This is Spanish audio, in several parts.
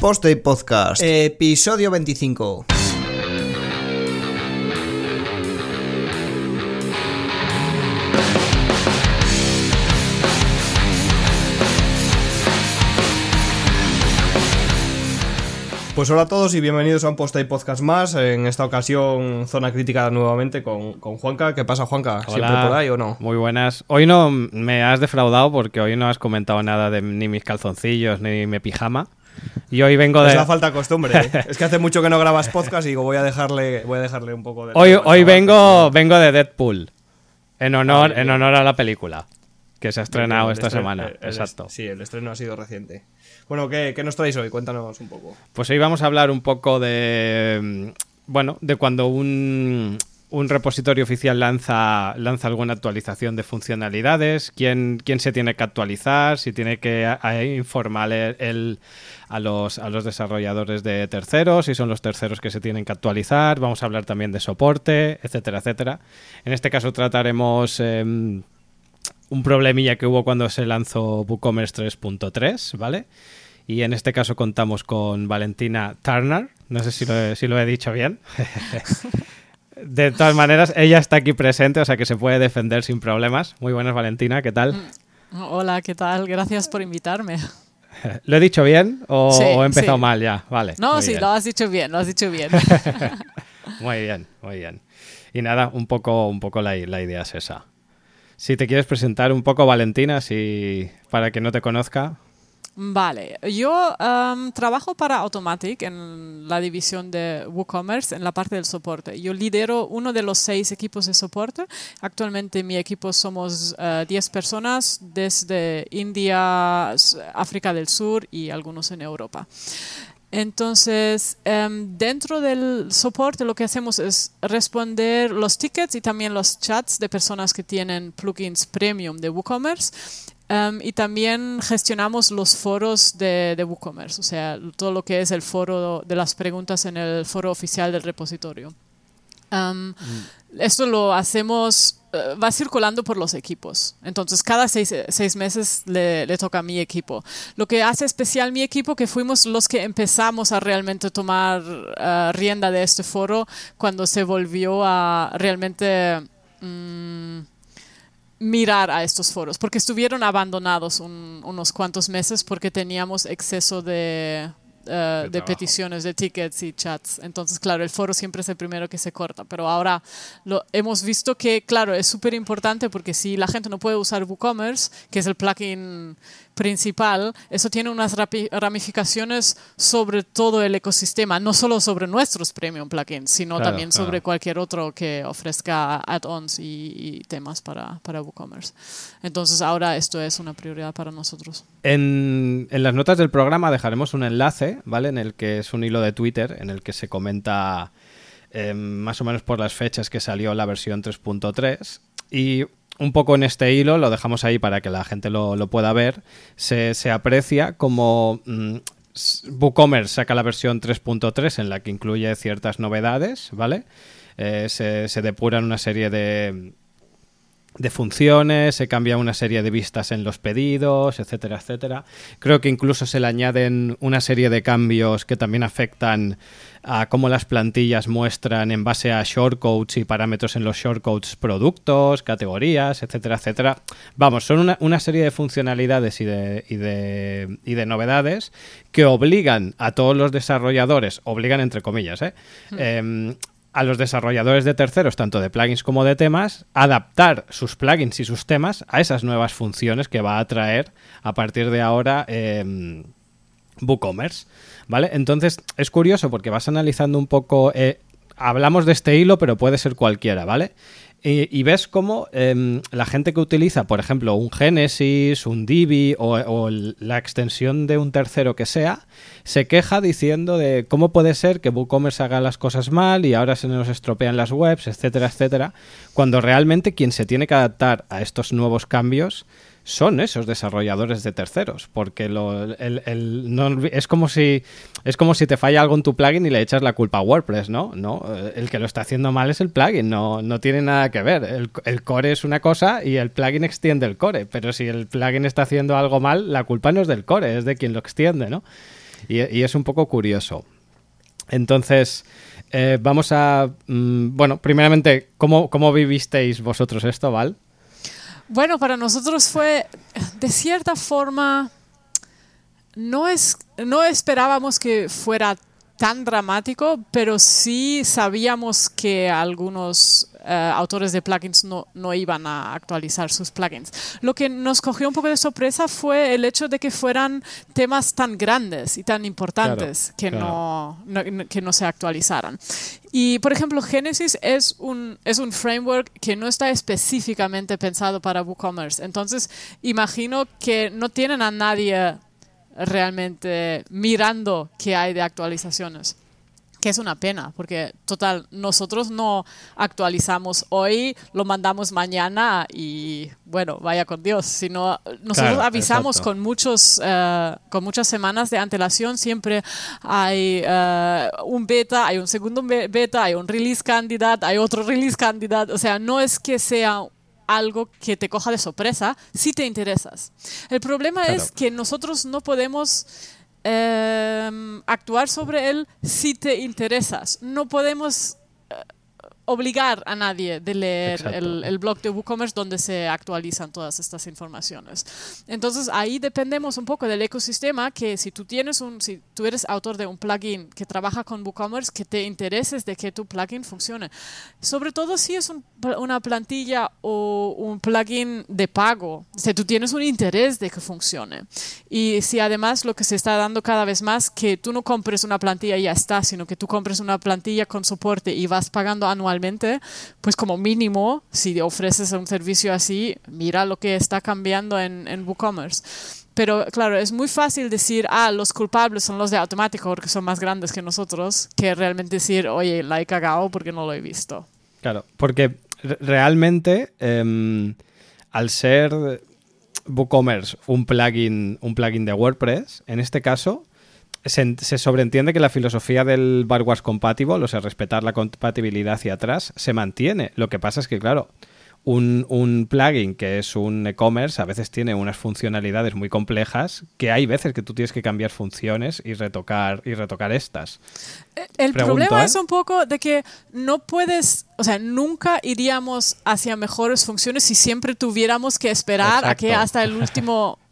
Poste Podcast, episodio 25. Pues hola a todos y bienvenidos a un post y podcast más. En esta ocasión, zona crítica nuevamente con, con Juanca. ¿Qué pasa, Juanca? ¿Siempre por ahí o no? Muy buenas. Hoy no me has defraudado porque hoy no has comentado nada de ni mis calzoncillos ni mi pijama. Y hoy vengo de. Es la falta de costumbre. ¿eh? es que hace mucho que no grabas podcast y digo, voy a dejarle, voy a dejarle un poco de. Hoy, hoy vengo, vengo de Deadpool. En honor, en honor a la película. Que se ha estrenado esta semana. Exacto. Sí, el estreno ha sido reciente. Bueno, ¿qué, ¿qué, nos traéis hoy? Cuéntanos un poco. Pues hoy vamos a hablar un poco de. Mm, bueno, de cuando un, un repositorio oficial lanza, lanza alguna actualización de funcionalidades, quién, quién se tiene que actualizar, si tiene que informar el, a, los, a los desarrolladores de terceros, si son los terceros que se tienen que actualizar. Vamos a hablar también de soporte, etcétera, etcétera. En este caso trataremos. Eh, un problemilla que hubo cuando se lanzó WooCommerce 3.3, ¿vale? Y en este caso contamos con Valentina Turner. No sé si lo he, si lo he dicho bien. de todas maneras, ella está aquí presente, o sea que se puede defender sin problemas. Muy buenas, Valentina, ¿qué tal? Mm, hola, ¿qué tal? Gracias por invitarme. ¿Lo he dicho bien o, he empezado mal ya? Vale. No, sí, lo has dicho bien, lo has dicho bien. muy bien, muy bien. Y nada, un poco, un poco la, la idea es esa. Si te quieres presentar un poco, Valentina, si, para que no te conozca. Vale, yo um, trabajo para Automatic en la división de WooCommerce, en la parte del soporte. Yo lidero uno de los seis equipos de soporte. Actualmente mi equipo somos 10 uh, personas desde India, África del Sur y algunos en Europa. Entonces, um, dentro del soporte lo que hacemos es responder los tickets y también los chats de personas que tienen plugins premium de WooCommerce. Um, y también gestionamos los foros de, de, WooCommerce, o sea, todo lo que es el foro de las preguntas en el foro oficial del repositorio. Um, mm. Esto lo hacemos eh, va circulando por los equipos. Entonces, cada seis, seis meses le, le, toca a mi equipo. Lo que hace especial mi equipo, que fuimos los que empezamos a realmente tomar uh, rienda de este foro cuando se volvió a realmente um, mirar a estos foros, porque estuvieron abandonados un, unos cuantos meses porque teníamos exceso de eh, de, peticiones, de tickets y chats. Entonces, claro, el foro siempre es el primero que se corta, pero ahora lo, hemos visto que, claro, es súper importante porque si la gente no puede usar WooCommerce, que es el plugin principal, eso tiene unas ramificaciones sobre todo el ecosistema, no solo sobre nuestros premium plugins, sino también sobre cualquier otro que ofrezca add-ons y, temas para, para WooCommerce. Entonces ahora esto es una prioridad para nosotros. En, en, las notas del programa dejaremos un enlace, ¿vale? En el que es un hilo de Twitter, en el que se comenta eh, más o menos por las fechas que salió la versión 3.3. Y un poco en este hilo, lo dejamos ahí para que la gente lo, pueda ver, se, aprecia como mm, WooCommerce saca la versión 3.3 en la que incluye ciertas novedades, ¿vale? Eh, se, se depuran una serie de, de funciones, se cambia una serie de vistas en los pedidos, etcétera, etcétera. Creo que incluso se le añaden una serie de cambios que también afectan a cómo las plantillas muestran en base a shortcodes y parámetros en los shortcodes productos, categorías, etcétera, etcétera. Vamos, son una, serie de funcionalidades y de, y, de, y de, novedades que obligan a todos los desarrolladores, obligan entre comillas, ¿eh? Em, a los desarrolladores de terceros, tanto de plugins como de temas, adaptar sus plugins y sus temas a esas nuevas funciones que va a traer a partir de ahora eh, WooCommerce. ¿Vale? Entonces es curioso porque vas analizando un poco. Eh, hablamos de este hilo, pero puede ser cualquiera, ¿vale? Y, ves cómo em, la gente que utiliza, por ejemplo, un Genesis, un Divi o, la extensión de un tercero que sea, se queja diciendo de cómo puede ser que WooCommerce haga las cosas mal y ahora se nos estropean las webs, etcétera, etcétera, cuando realmente quien se tiene que adaptar a estos nuevos cambios son esos desarrolladores de terceros, porque es como si es como si te falla algo en tu plugin y le echas la culpa a WordPress, ¿no? No, el que lo está haciendo mal es el plugin, no, no tiene nada que ver. El, core es una cosa y el plugin extiende el core, pero si el plugin está haciendo algo mal, la culpa no es del core, es de quien lo extiende, ¿no? Y, es un poco curioso. Entonces, eh, vamos a... Mm, bueno, primeramente, ¿cómo, ¿cómo vivisteis vosotros esto, Val? Bueno, para nosotros fue, de cierta forma, no, es, no esperábamos que fuera tan dramático, pero sí sabíamos que algunos autores de plugins no, no, iban a actualizar sus plugins. Lo que nos cogió un poco de sorpresa fue el hecho de que fueran temas tan grandes y tan importantes que, No, que no se actualizaran. Y, por ejemplo, Genesis es un, es un framework que no está específicamente pensado para WooCommerce. Entonces, imagino que no tienen a nadie realmente mirando qué hay de actualizaciones. Que es una pena, porque total, nosotros no actualizamos hoy, lo mandamos mañana y bueno, vaya con Dios, sino nosotros avisamos con muchos, eh, con muchas semanas de antelación, siempre hay eh, un beta, hay un segundo beta, hay un release candidate, hay otro release candidate, o sea, no es que sea algo que te coja de sorpresa si te interesas. El problema es que nosotros no podemos em, actuar sobre él si te interesas. No podemos obligar a nadie de leer el, blog de WooCommerce donde se actualizan todas estas informaciones. Entonces ahí dependemos un poco del ecosistema que si tú tienes un, si tú eres autor de un plugin que trabaja con WooCommerce, que te intereses de que tu plugin funcione. Sobre todo si es una plantilla o un plugin de pago, si tú tienes un interés de que funcione. Y si además lo que se está dando cada vez más, que tú no compres una plantilla y ya está, sino que tú compres una plantilla con soporte y vas pagando anualmente pues como mínimo, si ofreces un servicio así, mira lo que está cambiando en, en WooCommerce. Pero claro, es muy fácil decir, ah, los culpables son los de automático porque son más grandes que nosotros, que realmente decir, oye, la he cagado porque no lo he visto. Claro, porque realmente, em, al ser WooCommerce un plugin, un plugin de WordPress, en este caso, se, sobreentiende que la filosofía del backwards compatible, o sea, respetar la compatibilidad hacia atrás, se mantiene. Lo que pasa es que, claro, un, plugin que es un e-commerce a veces tiene unas funcionalidades muy complejas que hay veces que tú tienes que cambiar funciones y retocar y retocar estas. Eh, el problema ¿eh? es un poco de que no puedes, o sea, nunca iríamos hacia mejores funciones si siempre tuviéramos que esperar a que hasta el último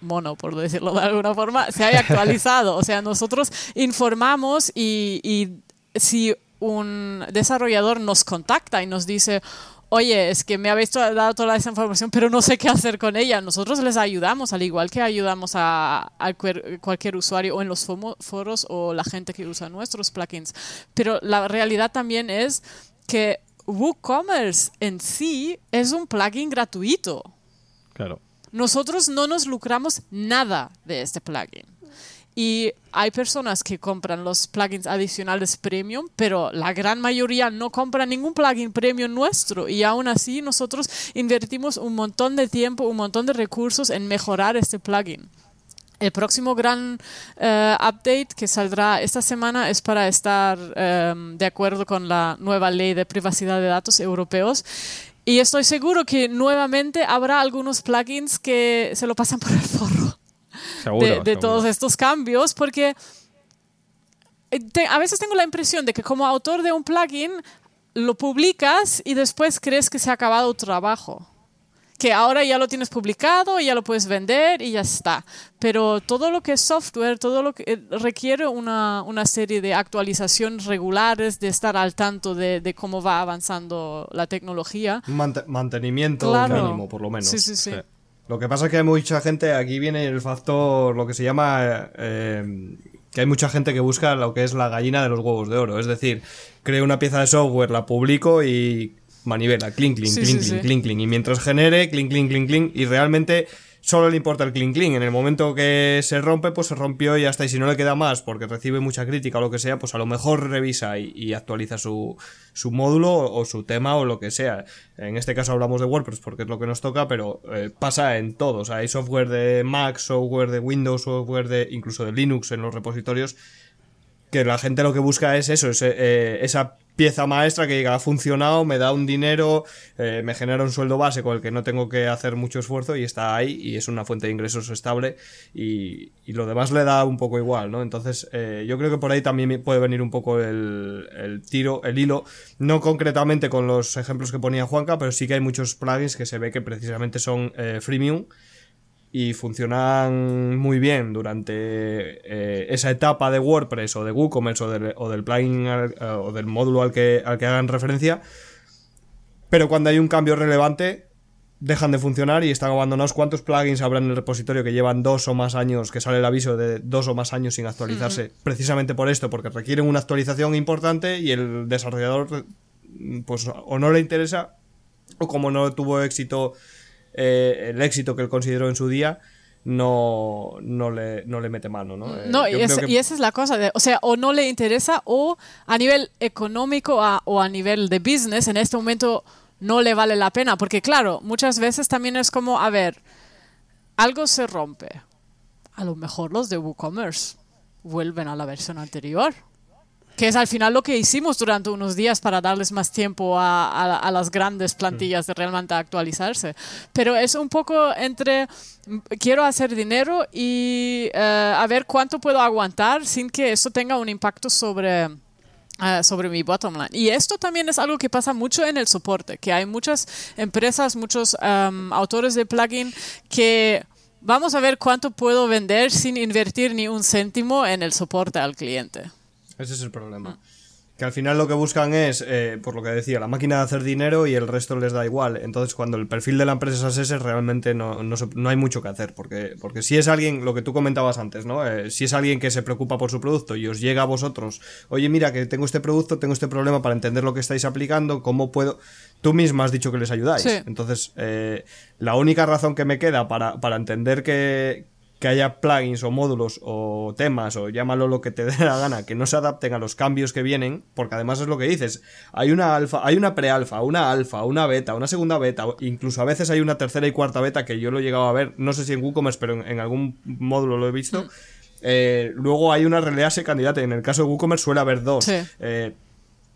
mono, por decirlo de alguna forma, se haya actualizado. o sea, nosotros informamos y, si un desarrollador nos contacta y nos dice, oye, es que me habéis dado toda esa información, pero no sé qué hacer con ella. Nosotros les ayudamos, al igual que ayudamos a, cualquier usuario o en los foros o la gente que usa nuestros plugins. Pero la realidad también es que WooCommerce en sí es un plugin gratuito. Claro. Nosotros no nos lucramos nada de este plugin. Y hay personas que compran los plugins adicionales premium, pero la gran mayoría no compra ningún plugin premium nuestro. Y aún así nosotros invertimos un montón de tiempo, un montón de recursos en mejorar este plugin. El próximo gran eh, update que saldrá esta semana es para estar em, de acuerdo con la nueva ley de privacidad de datos europeos y estoy seguro que nuevamente habrá algunos plugins que se lo pasan por el forro de, todos estos cambios, porque eh, a veces tengo la impresión de que como autor de un plugin lo publicas y después crees que se ha acabado tu trabajo que ahora ya lo tienes publicado, ya lo puedes vender y ya está. Pero todo lo que es software, todo lo que eh, requiere una, una serie de actualizaciones regulares, de estar al tanto de, de cómo va avanzando la tecnología. mantenimiento mínimo, por lo menos. Sí, sí, sí, Lo que pasa es que hay mucha gente, aquí viene el factor, lo que se llama... Eh, que hay mucha gente que busca lo que es la gallina de los huevos de oro. Es decir, creo una pieza de software, la publico y manivela, clink, clink, clink, clink, clink, clink. Y mientras genere, clink, clink, clink, clink. Y realmente solo le importa el clink, clink. En el momento que se rompe, pues se rompió y ya está. Y si no le queda más porque recibe mucha crítica o lo que sea, pues a lo mejor revisa y, actualiza su, su módulo o, su tema o lo que sea. En este caso hablamos de WordPress porque es lo que nos toca, pero eh, pasa en todo. O sea, hay software de Mac, software de Windows, software de incluso de Linux en los repositorios que la gente lo que busca es eso, es, eh, esa pieza maestra que diga ha funcionado, me da un dinero, eh, me genera un sueldo base con el que no tengo que hacer mucho esfuerzo y está ahí y es una fuente de ingresos estable y, y lo demás le da un poco igual, ¿no? Entonces eh, yo creo que por ahí también puede venir un poco el, el, tiro, el hilo, no concretamente con los ejemplos que ponía Juanca, pero sí que hay muchos plugins que se ve que precisamente son eh, freemium y funcionan muy bien durante eh, esa etapa de WordPress o de WooCommerce o del, o del plugin eh, o del módulo al que, al que hagan referencia. Pero cuando hay un cambio relevante, dejan de funcionar y están abandonados. ¿Cuántos plugins habrá en el repositorio que llevan dos o más años, que sale el aviso de dos o más años sin actualizarse? Precisamente por esto, porque requieren una actualización importante y el desarrollador, pues, o no le interesa, o como no tuvo éxito eh, el éxito que él consideró en su día, no, no, le, no le mete mano, ¿no? no y, esa es la cosa, o sea, o no le interesa o a nivel económico o a nivel de business en este momento no le vale la pena, porque claro, muchas veces también es como, a ver, algo se rompe, a lo mejor los de WooCommerce vuelven a la versión anterior que es al final lo que hicimos durante unos días para darles más tiempo a, las grandes plantillas de realmente actualizarse. Pero es un poco entre quiero hacer dinero y eh, a ver cuánto puedo aguantar sin que eso tenga un impacto sobre... Eh, sobre mi bottom line. Y esto también es algo que pasa mucho en el soporte, que hay muchas empresas, muchos em, autores de plugin que vamos a ver cuánto puedo vender sin invertir ni un céntimo en el soporte al cliente. Ese es el problema. Que al final lo que buscan es, eh, por lo que decía, la máquina de hacer dinero y el resto les da igual. Entonces, cuando el perfil de la empresa es ese, realmente no, no, hay mucho que hacer. Porque, porque si es alguien, lo que tú comentabas antes, ¿no? Eh, si es alguien que se preocupa por su producto y os llega a vosotros, oye, mira, que tengo este producto, tengo este problema para entender lo que estáis aplicando, ¿cómo puedo...? Tú misma has dicho que les ayudáis. Entonces, eh, la única razón que me queda para, para entender que, que haya plugins o módulos o temas o llámalo lo que te dé la gana que no se adapten a los cambios que vienen, porque además es lo que dices, hay una alfa, hay una prealfa, una alfa, una beta, una segunda beta, incluso a veces hay una tercera y cuarta beta que yo lo he llegado a ver, no sé si en WooCommerce, pero en, algún módulo lo he visto. Mm. Eh, luego hay una release candidata, en el caso de WooCommerce suele haber dos. Eh,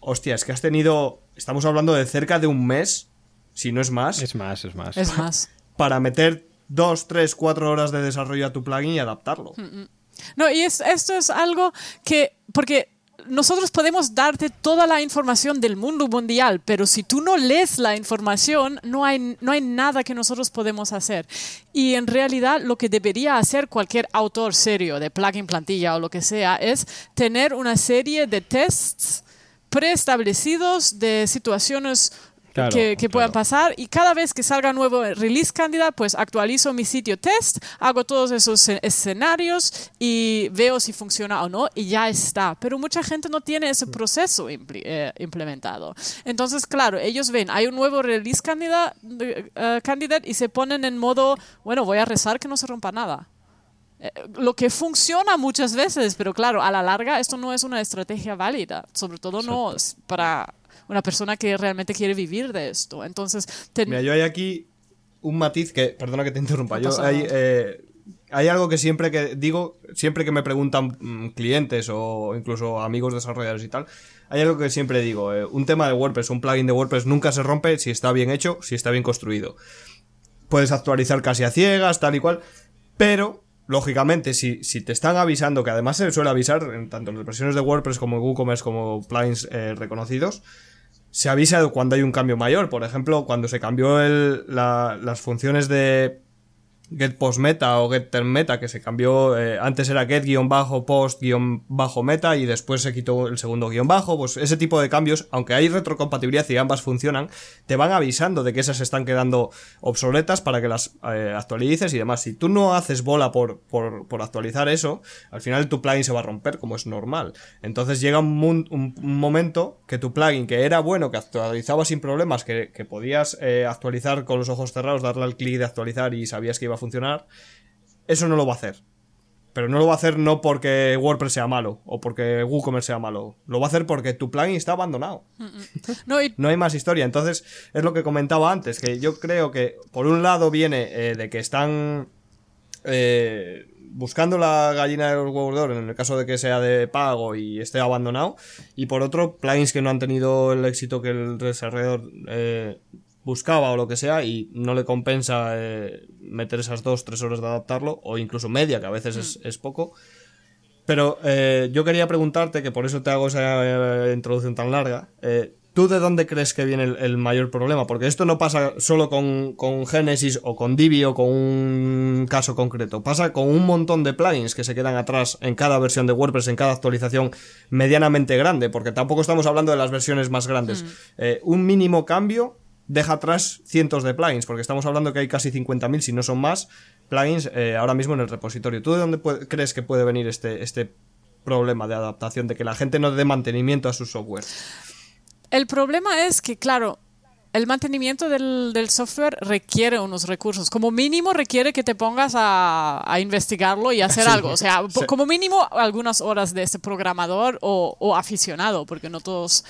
hostia, es que has tenido, estamos hablando de cerca de un mes, si no es más. Es más, es más. Es más. Para meter dos, tres, cuatro horas de desarrollo a tu plugin y adaptarlo. Mm, mm. No, y esto es algo que, porque nosotros podemos darte toda la información del mundo mundial, pero si tú no lees la información, no hay, no hay nada que nosotros podemos hacer. Y en realidad lo que debería hacer cualquier autor serio de plugin plantilla o lo que sea es tener una serie de tests preestablecidos de situaciones que, puedan pasar. Y cada vez que salga nuevo release candidate, pues actualizo mi sitio test, hago todos esos escenarios y veo si funciona o no y ya está. Pero mucha gente no tiene ese proceso eh, implementado. Entonces, claro, ellos ven, hay un nuevo release candidate, uh, candidate y se ponen en modo, bueno, voy a rezar que no se rompa nada eh, lo que funciona muchas veces, pero claro, a la larga esto no es una estrategia válida, sobre todo no para una persona que realmente quiere vivir de esto. Entonces, Mira, yo hay aquí un matiz que, perdona que te interrumpa, yo hay, eh, hay algo que siempre que digo, siempre que me preguntan mm, clientes o incluso amigos desarrolladores y tal, hay algo que siempre digo, eh, un tema de WordPress, un plugin de WordPress nunca se rompe si está bien hecho, si está bien construido. Puedes actualizar casi a ciegas, tal y cual, pero lógicamente, si, si, te están avisando, que además se suele avisar en tanto en las versiones de WordPress como en WooCommerce como plugins eh, reconocidos, se avisa cuando hay un cambio mayor. Por ejemplo, cuando se cambió el, la, las funciones de get post meta o get term meta, que se cambió, eh, antes era get guion bajo post guion bajo meta y después se quitó el segundo guion bajo, pues ese tipo de cambios, aunque hay retrocompatibilidad y ambas funcionan, te van avisando de que esas están quedando obsoletas para que las eh, actualices y demás. Si tú no haces bola por, por, actualizar eso, al final tu plugin se va a romper, como es normal. Entonces llega un, momento que tu plugin, que era bueno, que actualizaba sin problemas, que, que podías eh, actualizar con los ojos cerrados, darle al clic de actualizar y sabías que iba a funcionar, eso no lo va a hacer. Pero no lo va a hacer no porque WordPress sea malo o porque WooCommerce sea malo. Lo va a hacer porque tu plugin está abandonado. No, no, hay más historia. Entonces, es lo que comentaba antes, que yo creo que por un lado viene eh, de que están eh, buscando la gallina de los huevos de oro en el caso de que sea de pago y esté abandonado. Y por otro, plugins que no han tenido el éxito que el desarrollador eh, buscaba o lo que sea y no le compensa eh, meter esas dos, tres horas de adaptarlo o incluso media, que a veces es, es poco. Pero eh, yo quería preguntarte, que por eso te hago esa eh, introducción tan larga, ¿tú de dónde crees que viene el, el mayor problema? Porque esto no pasa solo con, con Genesis o con Divi o con un caso concreto, pasa con un montón de plugins que se quedan atrás en cada versión de WordPress, en cada actualización medianamente grande, porque tampoco estamos hablando de las versiones más grandes. Eh, un mínimo cambio deja atrás cientos de plugins, porque estamos hablando que hay casi 50.000, si no son más, plugins eh, ahora mismo en el repositorio. ¿Tú de dónde puede- crees que puede venir este, este problema de adaptación, de que la gente no dé mantenimiento a su software? El problema es que, claro, el mantenimiento del, del software requiere unos recursos. Como mínimo requiere que te pongas a, a investigarlo y hacer Sí. algo. O sea, Sí. como mínimo algunas horas de este programador o, o aficionado, porque no todos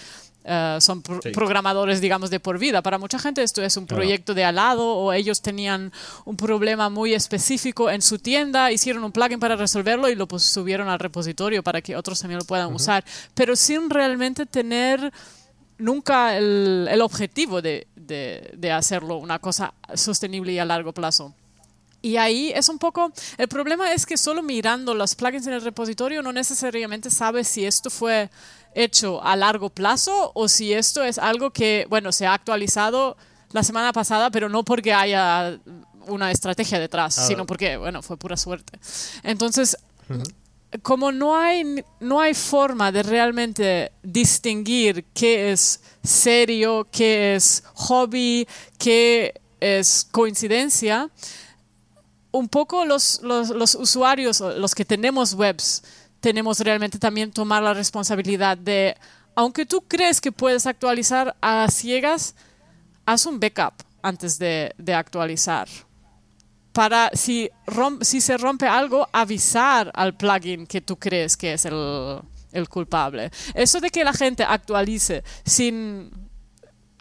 eh, son pro- Sí. programadores, digamos, de por vida. Para mucha gente esto es un proyecto de al lado o ellos tenían un problema muy específico en su tienda, hicieron un plugin para resolverlo y lo pues, subieron al repositorio para que otros también lo puedan usar, pero sin realmente tener nunca el, el objetivo de, de- de hacerlo una cosa sostenible y a largo plazo. Y ahí es un poco, el problema es que solo mirando los plugins en el repositorio no necesariamente sabes si esto fue hecho a largo plazo o si esto es algo que, bueno, se ha actualizado la semana pasada, pero no porque haya una estrategia detrás, sino porque, bueno, fue pura suerte. Entonces, como no hay, no hay forma de realmente distinguir qué es serio, qué es hobby, qué es coincidencia, un poco los, los, los usuarios, los que tenemos webs, tenemos realmente también tomar la responsabilidad de, aunque tú crees que puedes actualizar a ciegas, haz un backup antes de, actualizar para si, si se rompe algo, avisar al plugin que tú crees que es el culpable. Eso de que la gente actualice sin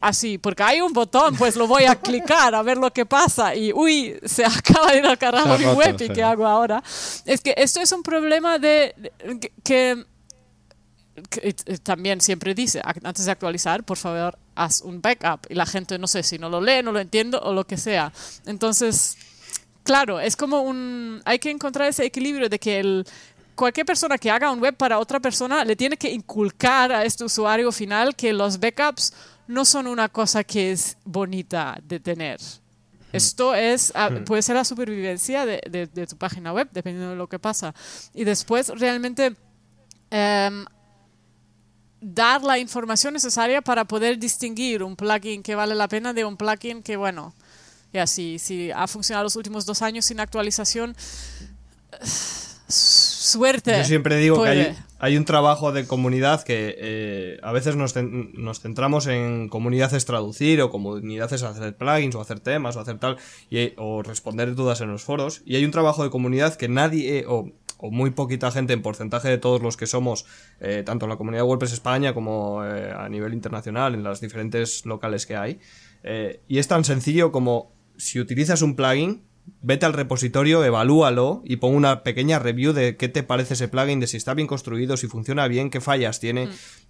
así, porque hay un botón, pues lo voy a clicar a ver lo que pasa y uy, se acaba de ir al carajo mi web y qué hago ahora. Es que esto es un problema de de- que- que que, eh, también siempre dice, "Ac- antes de actualizar, por favor, haz un backup. Y la gente, no sé si no lo lee, no lo entiendo o lo que sea. Entonces, claro, es como un... Hay que encontrar ese equilibrio de que el, cualquier persona que haga un web para otra persona le tiene que inculcar a este usuario final que los backups no son una cosa que es bonita de tener. Esto es, ah, puede ser la supervivencia de, de- de tu página web, dependiendo de lo que pasa. Y después realmente em, dar la información necesaria para poder distinguir un plugin que vale la pena de un plugin que, bueno, ya si, si ha funcionado los últimos dos años sin actualización, suerte. Yo siempre digo que hay, hay un trabajo de comunidad que eh, a veces nos, nos centramos en comunidades traducir o comunidades hacer plugins o hacer temas o hacer tal y, o responder dudas en los foros. Y hay un trabajo de comunidad que nadie o, o muy poquita gente en porcentaje de todos los que somos eh, tanto en la comunidad WordPress España como eh, a nivel internacional en las diferentes locales que hay eh, y es tan sencillo como si utilizas un plugin vete al repositorio, evalúalo y pon una pequeña review de qué te parece ese plugin, de si está bien construido, si funciona bien, qué fallas tiene,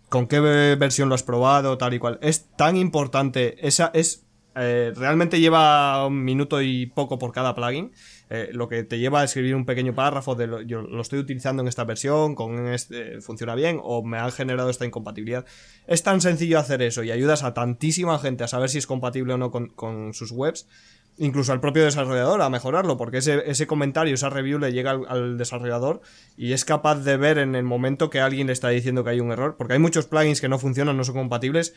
con qué ve- versión lo has probado, tal y cual. Es tan importante, esa es eh, realmente lleva un minuto y poco por cada plugin. eh, lo que te lleva a escribir un pequeño párrafo de lo, yo lo estoy utilizando en esta versión, con este, funciona bien o me han generado esta incompatibilidad. Es tan sencillo hacer eso y ayudas a tantísima gente a saber si es compatible o no con, con sus webs incluso al propio desarrollador a mejorarlo, porque ese, ese comentario, esa review le llega al, al desarrollador y es capaz de ver en el momento que alguien le está diciendo que hay un error, porque hay muchos plugins que no funcionan, no son compatibles,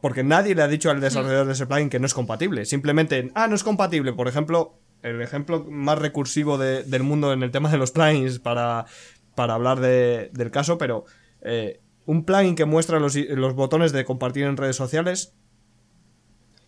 porque nadie le ha dicho al desarrollador de ese plugin que no es compatible. Simplemente, ah, no es compatible. Por ejemplo, el ejemplo más recursivo de- del mundo en el tema de los plugins para, para hablar de- del caso, pero eh, un plugin que muestra los, los botones de compartir en redes sociales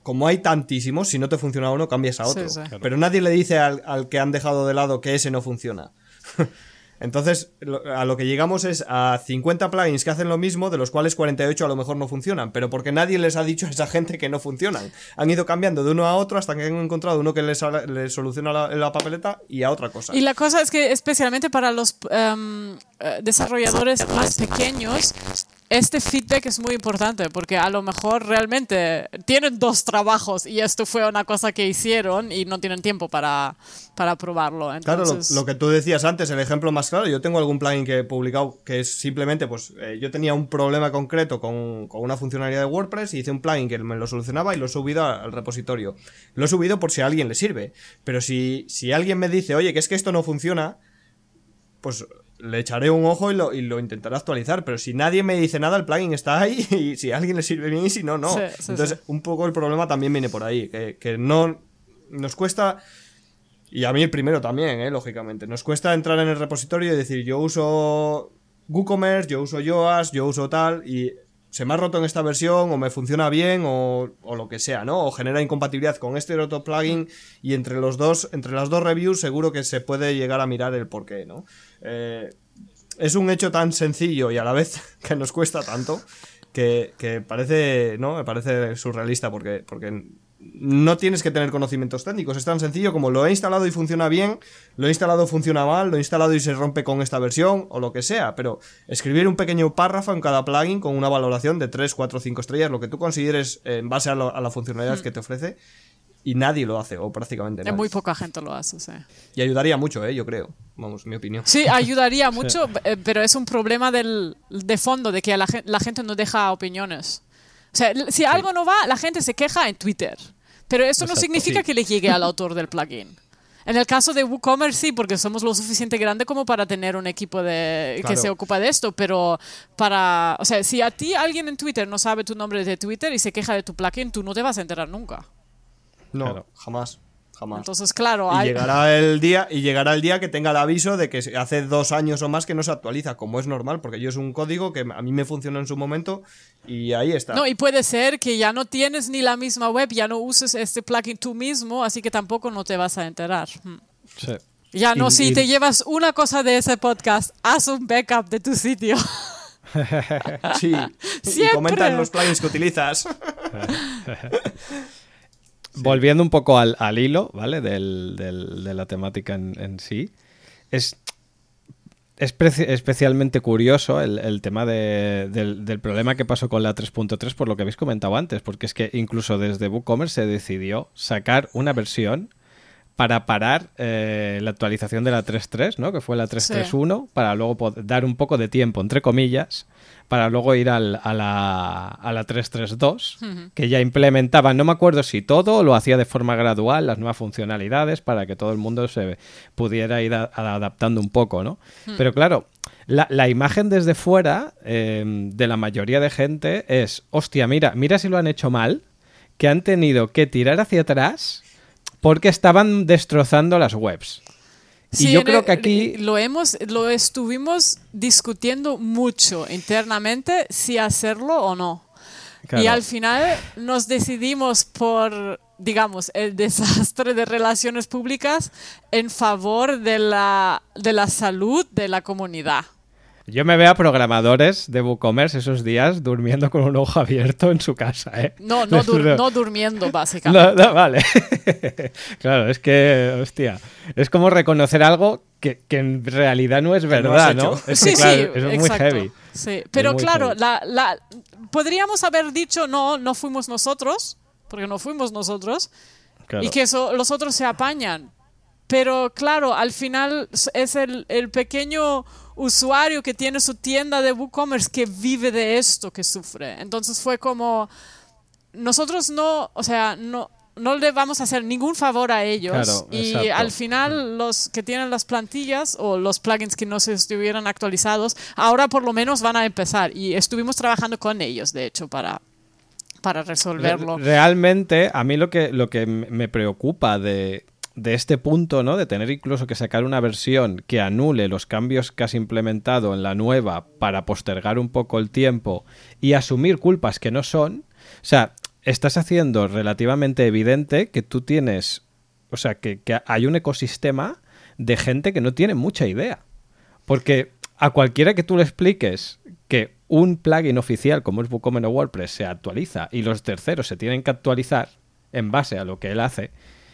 como hay tantísimos, si no te funciona uno, cambias a otro. Sí, sí. Pero nadie le dice al, al que han dejado de lado que ese no funciona. Entonces, a lo que llegamos es a 50 plugins que hacen lo mismo, de los cuales 48 a lo mejor no funcionan, pero porque nadie les ha dicho a esa gente que no funcionan. Han ido cambiando de uno a otro hasta que han encontrado uno que les, soluciona la, papeleta y a otra cosa. Y la cosa es que especialmente para los em, eh, desarrolladores más pequeños, este feedback es muy importante porque a lo mejor realmente tienen dos trabajos y esto fue una cosa que hicieron y no tienen tiempo para, para probarlo. Claro, lo, que tú decías antes, el ejemplo más claro, yo tengo algún plugin que he publicado que es simplemente, pues eh, yo tenía un problema concreto con, con, una funcionalidad de WordPress y hice un plugin que me lo solucionaba y lo he subido al repositorio. Lo he subido por si a alguien le sirve, pero si, si alguien me dice, oye, que es que esto no funciona, pues le echaré un ojo y lo, y lo, intentaré actualizar, pero si nadie me dice nada, el plugin está ahí y si a alguien le sirve bien y si no, no. Entonces, un poco el problema también viene por ahí, que, que, no nos cuesta, y a mí el primero también, eh, lógicamente, nos cuesta entrar en el repositorio y decir, yo uso WooCommerce, yo uso Yoast, yo uso tal, y se me ha roto en esta versión o me funciona bien o, o, lo que sea, ¿no? O genera incompatibilidad con este otro plugin y entre los dos, entre las dos reviews seguro que se puede llegar a mirar el porqué, ¿no? Eh, es un hecho tan sencillo y a la vez que nos cuesta tanto que, parece, ¿no? Me parece surrealista porque, porque no tienes que tener conocimientos técnicos. Es tan sencillo como lo he instalado y funciona bien, lo he instalado funciona mal, lo he instalado y se rompe con esta versión o lo que sea. Pero escribir un pequeño párrafo en cada plugin con una valoración de 3, 4, 5 estrellas, lo que tú consideres en base a, la funcionalidad hmm. que te ofrece, y nadie lo hace, o prácticamente nadie. Muy poca gente lo hace, sí. Y ayudaría mucho, ¿eh? yo creo. Vamos, mi opinión. Sí, ayudaría mucho, eh, pero es un problema del, de fondo, de que la, la gente no deja opiniones. O sea, si algo no va, la gente se queja en Twitter. Pero eso no significa que le llegue al autor del plugin. En el caso de WooCommerce sí, porque somos lo suficiente grande como para tener un equipo de, que se ocupa de esto, pero para, o sea, si a ti alguien en Twitter no sabe tu nombre de Twitter y se queja de tu plugin, tú no te vas a enterar nunca. No, jamás. Jamás. Entonces, claro. Y, llegará el día, y llegará el día que tenga el aviso de que hace dos años o más que no se actualiza, como es normal, porque yo es un código que a mí me funcionó en su momento y ahí está. No, y puede ser que ya no tienes ni la misma web, ya no uses este plugin tú mismo, así que tampoco no te vas a enterar. Hmm. Sí. Ya no, si te llevas una cosa de ese podcast, haz un backup de tu sitio. sí. Y comenta en los plugins que utilizas. Volviendo un poco al, hilo, ¿vale? Del, de la temática en, sí. Es, es especialmente curioso el, tema del, del, problema que pasó con la 3.3 por lo que habéis comentado antes, porque es que incluso desde WooCommerce se decidió sacar una versión para parar eh, la actualización de la 3.3, ¿no? que fue la 3.3.1, para luego dar un poco de tiempo, entre comillas, para luego ir al, a la, a la 3.3.2, que ya implementaba, no me acuerdo si todo lo hacía de forma gradual, las nuevas funcionalidades, para que todo el mundo se pudiera ir adaptando un poco, ¿no? Pero claro, la, la, imagen desde fuera em, de la mayoría de gente es, hostia, mira, mira si lo han hecho mal, que han tenido que tirar hacia atrás porque estaban destrozando las webs. Sí, y yo creo que aquí lo hemos lo estuvimos discutiendo mucho internamente si hacerlo o no. Y al final nos decidimos por digamos el desastre de relaciones públicas en favor de la de la salud de la comunidad. Yo me veo a programadores de WooCommerce esos días durmiendo con un ojo abierto en su casa, ¿eh? No, no, no durmiendo, básicamente. No, vale. claro, es que, hostia, es como reconocer algo que, en realidad no es verdad, ¿no? Es sí, sí, es muy heavy. Sí, pero claro, la, la, podríamos haber dicho, no, no fuimos nosotros, porque no fuimos nosotros, y que eso, los otros se apañan. Pero claro, al final es el, el pequeño usuario que tiene su tienda de WooCommerce que vive de esto que sufre. Entonces fue como, nosotros no, o sea, no, no le vamos a hacer ningún favor a ellos y al final los que tienen las plantillas o los plugins que no se estuvieran actualizados, ahora por lo menos van a empezar y estuvimos trabajando con ellos, de hecho, para para resolverlo. Realmente, a mí lo que, lo que me preocupa de, de este punto, ¿no? De tener incluso que sacar una versión que anule los cambios que has implementado en la nueva para postergar un poco el tiempo y asumir culpas que no son. O sea, estás haciendo relativamente evidente que tú tienes. O sea, que, hay un ecosistema de gente que no tiene mucha idea. Porque a cualquiera que tú le expliques que un plugin oficial como es WooCommerce o WordPress se actualiza y los terceros se tienen que actualizar en base a lo que él hace,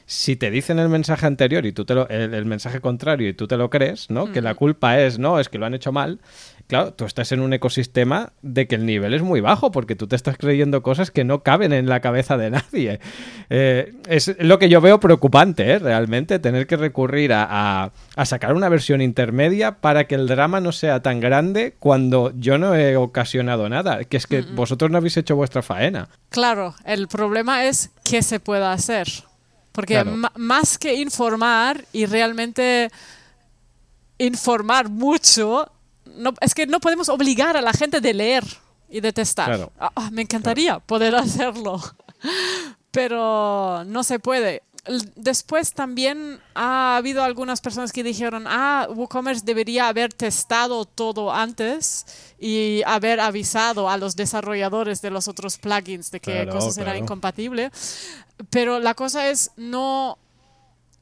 si te dicen el mensaje anterior y tú te lo, el, mensaje contrario y tú te lo crees, ¿no? Que la culpa es, no, es que lo han hecho mal. Claro, tú estás en un ecosistema de que el nivel es muy bajo porque tú te estás creyendo cosas que no caben en la cabeza de nadie. Eh, es lo que yo veo preocupante, ¿eh? realmente, tener que recurrir a, a, sacar una versión intermedia para que el drama no sea tan grande cuando yo no he ocasionado nada, que es que vosotros no habéis hecho vuestra faena. Claro, el problema es qué se puede hacer. Porque más que informar y realmente informar mucho, no, es que no podemos obligar a la gente de leer y de testar. Ah, ah, me encantaría poder hacerlo, pero no se puede. Después también ha habido algunas personas que dijeron, ah, WooCommerce debería haber testado todo antes y haber avisado a los desarrolladores de los otros plugins de que cosas eran incompatibles. Pero la cosa es, no,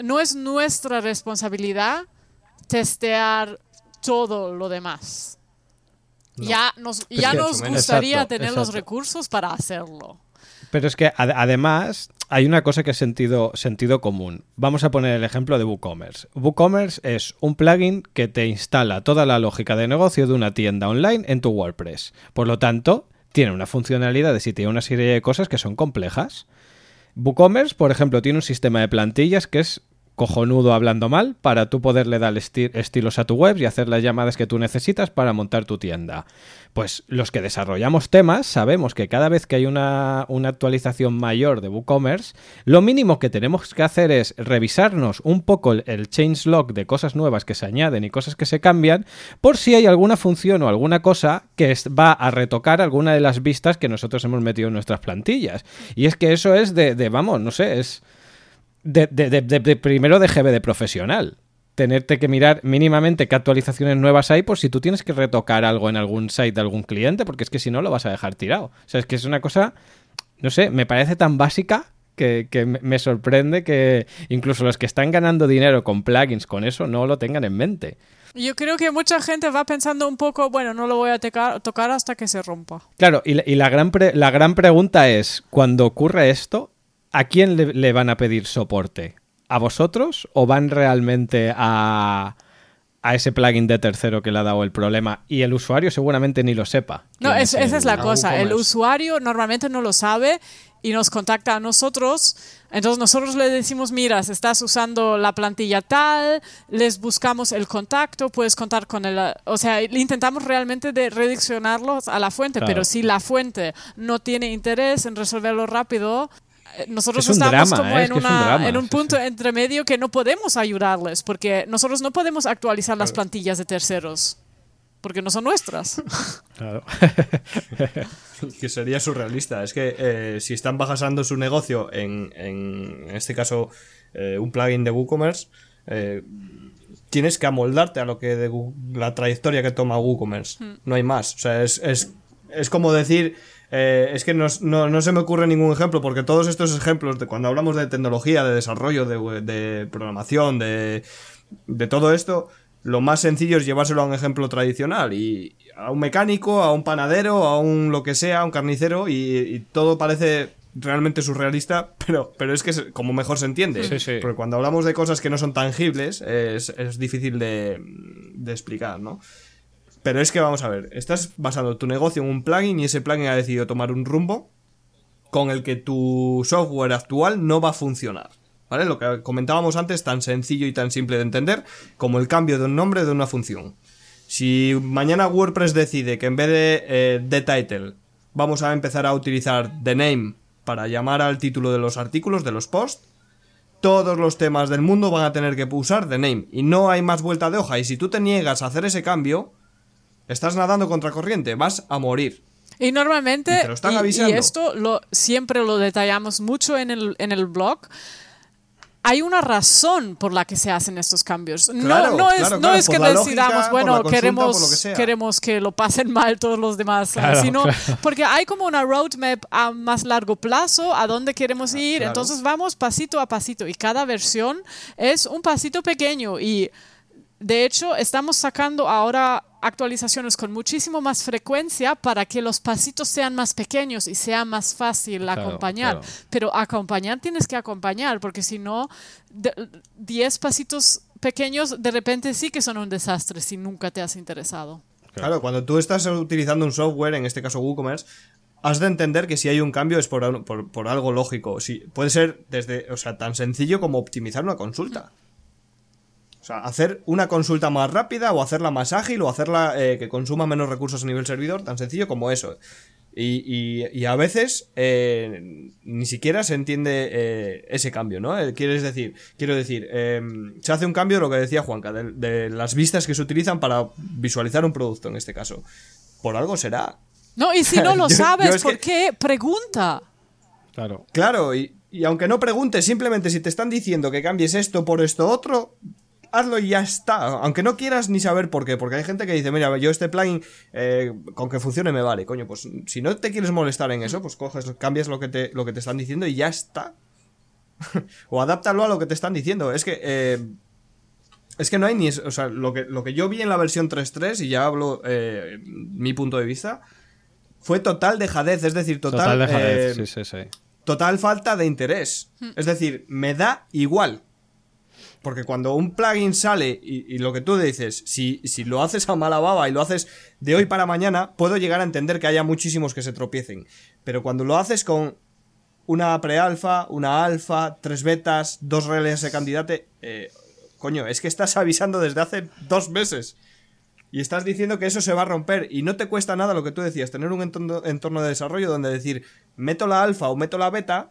no es nuestra responsabilidad testear todo lo demás. Ya nos, ya nos gustaría tener los recursos para hacerlo. Pero es que además hay una cosa que es sentido, sentido común. Vamos a poner el ejemplo de WooCommerce. WooCommerce es un plugin que te instala toda la lógica de negocio de una tienda online en tu WordPress. Por lo tanto, tiene una funcionalidad de si tiene una serie de cosas que son complejas. WooCommerce, por ejemplo, tiene un sistema de plantillas que es cojonudo hablando mal para tú poderle dar estilos a tu web y hacer las llamadas que tú necesitas para montar tu tienda. Pues los que desarrollamos temas sabemos que cada vez que hay una, una actualización mayor de WooCommerce, lo mínimo que tenemos que hacer es revisarnos un poco el, el changelog de cosas nuevas que se añaden y cosas que se cambian por si hay alguna función o alguna cosa que va a retocar alguna de las vistas que nosotros hemos metido en nuestras plantillas. Y es que eso es de, de vamos, no sé, es de, de, de, primero de GB de profesional. Tenerte que mirar mínimamente qué actualizaciones nuevas hay por si tú tienes que retocar algo en algún site de algún cliente, porque es que si no lo vas a dejar tirado. O sea, es que es una cosa, no sé, me parece tan básica que, que, me sorprende que incluso los que están ganando dinero con plugins con eso no lo tengan en mente. Yo creo que mucha gente va pensando un poco, bueno, no lo voy a tocar hasta que se rompa. Claro, y, y la, gran la gran pregunta es, cuando ocurre esto, ¿a quién le, van a pedir soporte? ¿A vosotros o van realmente a, a ese plugin de tercero que le ha dado el problema y el usuario seguramente ni lo sepa? No, esa es la cosa. El usuario normalmente no lo sabe y nos contacta a nosotros. Entonces nosotros le decimos, mira, estás usando la plantilla tal, les buscamos el contacto, puedes contar con el... O sea, intentamos realmente de redireccionarlos a la fuente, pero si la fuente no tiene interés en resolverlo rápido, nosotros estamos como ¿eh? en, un, punto entre medio que no podemos ayudarles porque nosotros no podemos actualizar las plantillas de terceros porque no son nuestras. Claro. que sería surrealista. Es que eh, si están basando su negocio en, en, este caso, eh, un plugin de WooCommerce, tienes que amoldarte a lo que de la trayectoria que toma WooCommerce. Hmm. No hay más. O sea, es, es, es como decir eh, es que no, se me ocurre ningún ejemplo, porque todos estos ejemplos de cuando hablamos de tecnología, de desarrollo, de, programación, de, de, todo esto, lo más sencillo es llevárselo a un ejemplo tradicional y a un mecánico, a un panadero, a un lo que sea, a un carnicero y, todo parece realmente surrealista, pero, pero es que es como mejor se entiende. Porque cuando hablamos de cosas que no son tangibles es, es difícil de, de explicar, ¿no? Pero es que vamos a ver, estás basando tu negocio en un plugin y ese plugin ha decidido tomar un rumbo con el que tu software actual no va a funcionar. ¿Vale? Lo que comentábamos antes, tan sencillo y tan simple de entender como el cambio de un nombre de una función. Si mañana WordPress decide que en vez de eh, the title vamos a empezar a utilizar the name para llamar al título de los artículos, de los posts, todos los temas del mundo van a tener que usar the name y no hay más vuelta de hoja. Y si tú te niegas a hacer ese cambio, Estás nadando contra corriente, vas a morir. Y normalmente, y, esto lo, siempre lo detallamos mucho en el, en el blog, hay una razón por la que se hacen estos cambios. no, no, es, no es que decidamos, bueno, queremos, que queremos que lo pasen mal todos los demás, sino porque hay como una roadmap a más largo plazo a dónde queremos ah, ir, entonces vamos pasito a pasito y cada versión es un pasito pequeño y de hecho, estamos sacando ahora actualizaciones con muchísimo más frecuencia para que los pasitos sean más pequeños y sea más fácil acompañar. Pero acompañar tienes que acompañar, porque si no, 10 pasitos pequeños de repente sí que son un desastre si nunca te has interesado. Claro, cuando tú estás utilizando un software, en este caso WooCommerce, has de entender que si hay un cambio es por, por, algo lógico. Si, puede ser desde, o sea, tan sencillo como optimizar una consulta. O sea, hacer una consulta más rápida o hacerla más ágil o hacerla eh, que consuma menos recursos a nivel servidor, tan sencillo como eso. Y, a veces eh, ni siquiera se entiende eh, ese cambio, ¿no? Quieres decir, quiero decir, se hace un cambio, lo que decía Juanca, de, las vistas que se utilizan para visualizar un producto, en este caso. Por algo será. No, y si no lo sabes, ¿por qué? Pregunta. Claro. Claro, y, y aunque no preguntes, simplemente si te están diciendo que cambies esto por esto otro, hazlo y ya está. Aunque no quieras ni saber por qué. Porque hay gente que dice, mira, yo este plugin eh, con que funcione me vale. Coño, pues si no te quieres molestar en eso, pues coges, cambias lo que te, lo que te están diciendo y ya está. o adáptalo a lo que te están diciendo. Es que... Eh, es que no hay ni... O sea, lo que, lo que yo vi en la versión 3.3, y ya hablo eh, mi punto de vista, fue total dejadez, es decir, total... Total Total falta de interés. Hmm. Es decir, me da igual. Porque cuando un plugin sale y, lo que tú dices, si, si, lo haces a mala baba y lo haces de hoy para mañana, puedo llegar a entender que haya muchísimos que se tropiecen. Pero cuando lo haces con una pre-alfa, una alfa, tres betas, dos reles de candidato, eh, coño, es que estás avisando desde hace dos meses. Y estás diciendo que eso se va a romper y no te cuesta nada lo que tú decías, tener un entorno, entorno de desarrollo donde decir, meto la alfa o meto la beta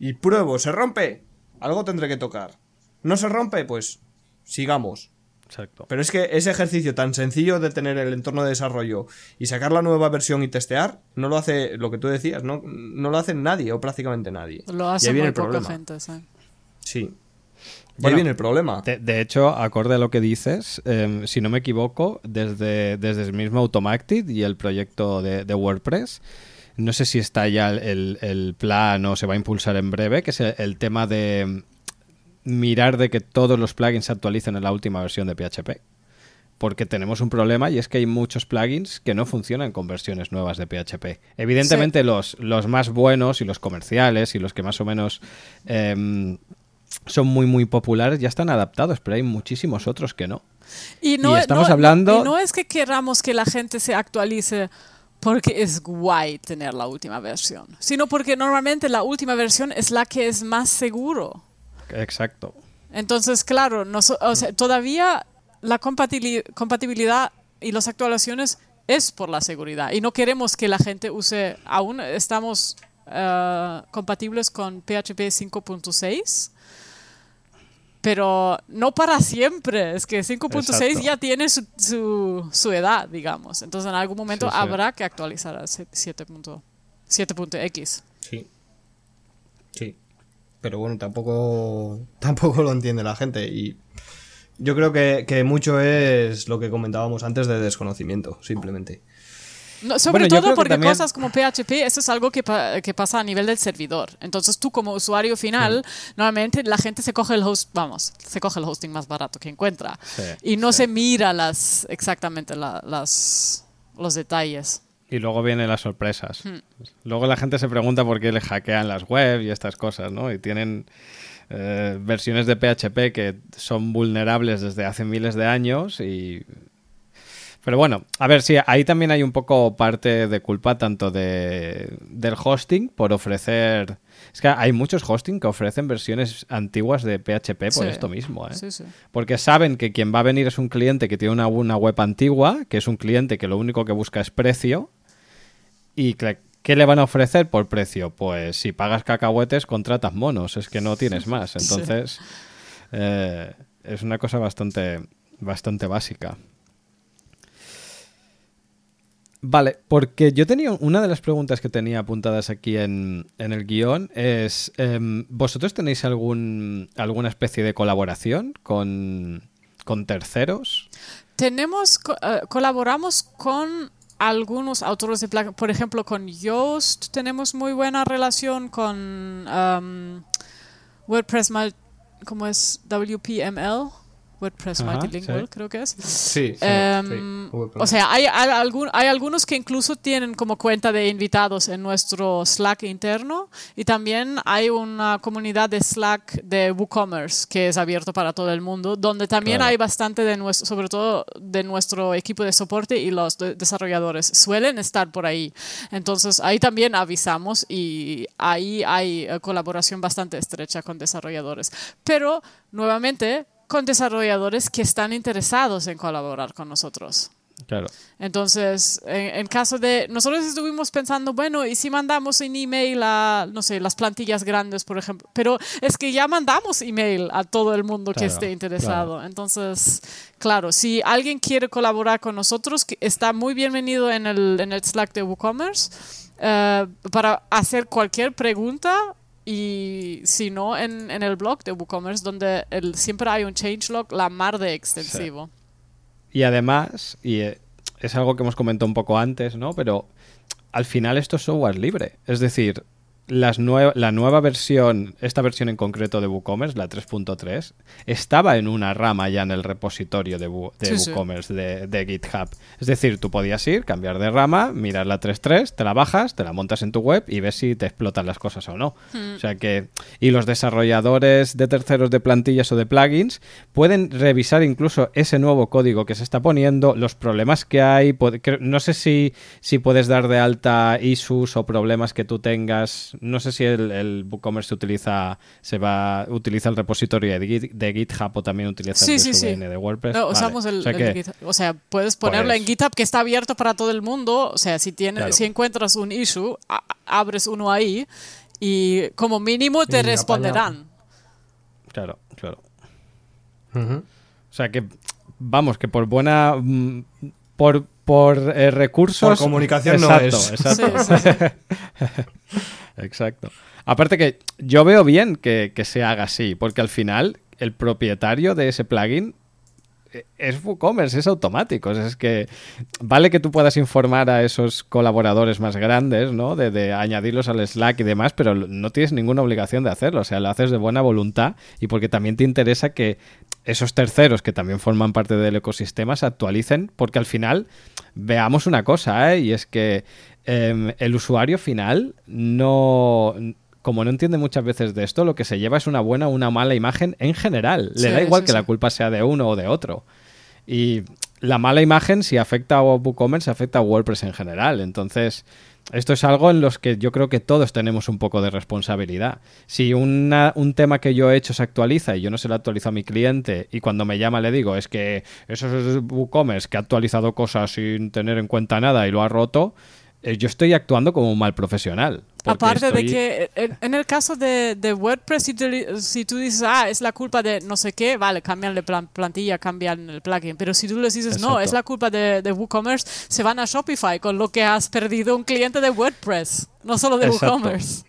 y pruebo, se rompe, algo tendré que tocar ¿No se rompe? Pues sigamos. Exacto. Pero es que ese ejercicio tan sencillo de tener el entorno de desarrollo y sacar la nueva versión y testear, no lo hace lo que tú decías, no, no lo hace nadie o prácticamente nadie. Lo hace muy poca gente, ¿sí? Y ahí viene el problema. De, hecho, acorde a lo que dices, em, si no me equivoco, desde, desde el mismo Automacted y el proyecto de, WordPress, no sé si está ya el, plan o se va a impulsar en breve, que es el tema de mirar de que todos los plugins se actualicen en la última versión de PHP. Porque tenemos un problema y es que hay muchos plugins que no funcionan con versiones nuevas de PHP. Evidentemente los, los más buenos y los comerciales y los que más o menos em, son muy muy populares ya están adaptados, pero hay muchísimos otros que no. Y no, estamos hablando... no es que queramos que la gente se actualice porque es guay tener la última versión, sino porque normalmente la última versión es la que es más seguro. Exacto. Entonces, claro, todavía la compatibilidad y las actualizaciones es por la seguridad y no queremos que la gente use, aún estamos eh, compatibles con PHP 5.6 pero no para siempre. Es que 5.6 ya tiene su, su, edad, digamos. Entonces en algún momento habrá que actualizar a 7.x. Sí. Sí pero bueno, tampoco, tampoco lo entiende la gente y yo creo que, mucho es lo que comentábamos antes de desconocimiento, simplemente. sobre todo porque cosas como PHP, eso es algo que, pasa a nivel del servidor. Entonces tú como usuario final, normalmente la gente se coge el host, vamos, se coge el hosting más barato que encuentra y no se mira las exactamente las, los detalles. Y luego vienen las sorpresas. Hmm. Luego la gente se pregunta por qué le hackean las webs y estas cosas, ¿no? Y tienen eh, versiones de PHP que son vulnerables desde hace miles de años y... Pero bueno, a ver, sí, ahí también hay un poco parte de culpa tanto de, del hosting por ofrecer... Es que hay muchos hosting que ofrecen versiones antiguas de PHP por esto mismo, ¿eh? Porque saben que quien va a venir es un cliente que tiene una, una web antigua, que es un cliente que lo único que busca es precio ¿Y qué le van a ofrecer por precio? Pues si pagas cacahuetes, contratas monos, es que no tienes más. Entonces, eh, es una cosa bastante, bastante básica. Vale, porque yo tenía una de las preguntas que tenía apuntadas aquí en, el guion es, em, ¿vosotros tenéis algún, alguna especie de colaboración con, con terceros? Tenemos, eh, colaboramos con algunos autores de plugins, por ejemplo, con Yoast tenemos muy buena relación con um, WordPress, como es WPML, WordPress Ajá, Multilingual, sí. creo que es. Sí, sí, Em, sí. o sea, hay, hay, algún- hay algunos que incluso tienen como cuenta de invitados en nuestro Slack interno y también hay una comunidad de Slack de WooCommerce que es abierto para todo el mundo, donde también Claro. hay bastante de nuestro, sobre todo de nuestro equipo de soporte y los de- desarrolladores suelen estar por ahí. Entonces ahí también avisamos y ahí hay eh, colaboración bastante estrecha con desarrolladores. Pero nuevamente con desarrolladores que están interesados en colaborar con nosotros. Claro. Entonces, en, en caso de, nosotros estuvimos pensando, bueno, ¿y si mandamos un email a, no sé, las plantillas grandes, por ejemplo? Pero es que ya mandamos email a todo el mundo que Claro, esté interesado. Entonces, claro, si alguien quiere colaborar con nosotros, que está muy bienvenido en el, en el Slack de WooCommerce eh, para hacer cualquier pregunta y si no, en, en el blog de WooCommerce, donde siempre hay un changelog, la mar de extensivo. Y además, y eh, es algo que hemos comentado un poco antes, ¿no? Pero al final esto es software libre. Es decir, las nue- la nueva versión, esta versión en concreto de WooCommerce, la 3.3, estaba en una rama ya en el repositorio de, de Sí, sí. WooCommerce de, de GitHub. Es decir, tú podías ir, cambiar de rama, mirar la 3.3, te la bajas, te la montas en tu web y ves si te explotan las cosas o no. O sea que, y los desarrolladores de terceros de plantillas o de plugins pueden revisar incluso ese nuevo código que se está poniendo, los problemas que hay. No sé si, si puedes dar de alta issues o problemas que tú tengas. No sé si el, el WooCommerce utiliza, se va, utiliza el repositorio de, Git- de GitHub o también utiliza Sí, el sí, sí. De WordPress. No, Vale. usamos el, O sea el que- de GitHub. O sea, puedes ponerlo Pues- en GitHub que está abierto para todo el mundo. O sea, si, tienes, Claro. si encuentras un issue, a- abres uno ahí y como mínimo te responderán. Claro, claro. O sea que, vamos, que por buena. mm, Por, por eh, recursos. Por comunicación no Exacto, es. Exacto. Sí, sí, sí. Exacto. Aparte que yo veo bien que, que se haga así, porque al final el propietario de ese plugin eh, es WooCommerce, es automático. Es que vale que tú puedas informar a esos colaboradores más grandes, ¿no? De, de añadirlos al Slack y demás, pero no tienes ninguna obligación de hacerlo. O sea, lo haces de buena voluntad y porque también te interesa que esos terceros que también forman parte del ecosistema se actualicen, porque al final veamos una cosa, ¿eh? Y es que em, el usuario final no como no entiende muchas veces de esto, lo que se lleva es una buena o una mala imagen en general. Le Sí, da igual sí, que sí. la culpa sea de uno o de otro. Y la mala imagen, si afecta a WooCommerce, afecta a WordPress en general. Entonces, esto es algo en los que yo creo que todos tenemos un poco de responsabilidad. Si una- un tema que yo he hecho se actualiza y yo no se lo actualizo a mi cliente y cuando me llama le digo es que eso es WooCommerce que ha actualizado cosas sin tener en cuenta nada y lo ha roto, yo estoy actuando como un mal profesional. Aparte de que en, el caso de, de WordPress, si, tú li- si tú dices, ah, es la culpa de no sé qué, vale, cambian la plan- plantilla, cambian el plugin. Pero si tú les dices, no, es la culpa de, de WooCommerce, se van a Shopify, con lo que has perdido un cliente de WordPress, no solo de Exacto. WooCommerce.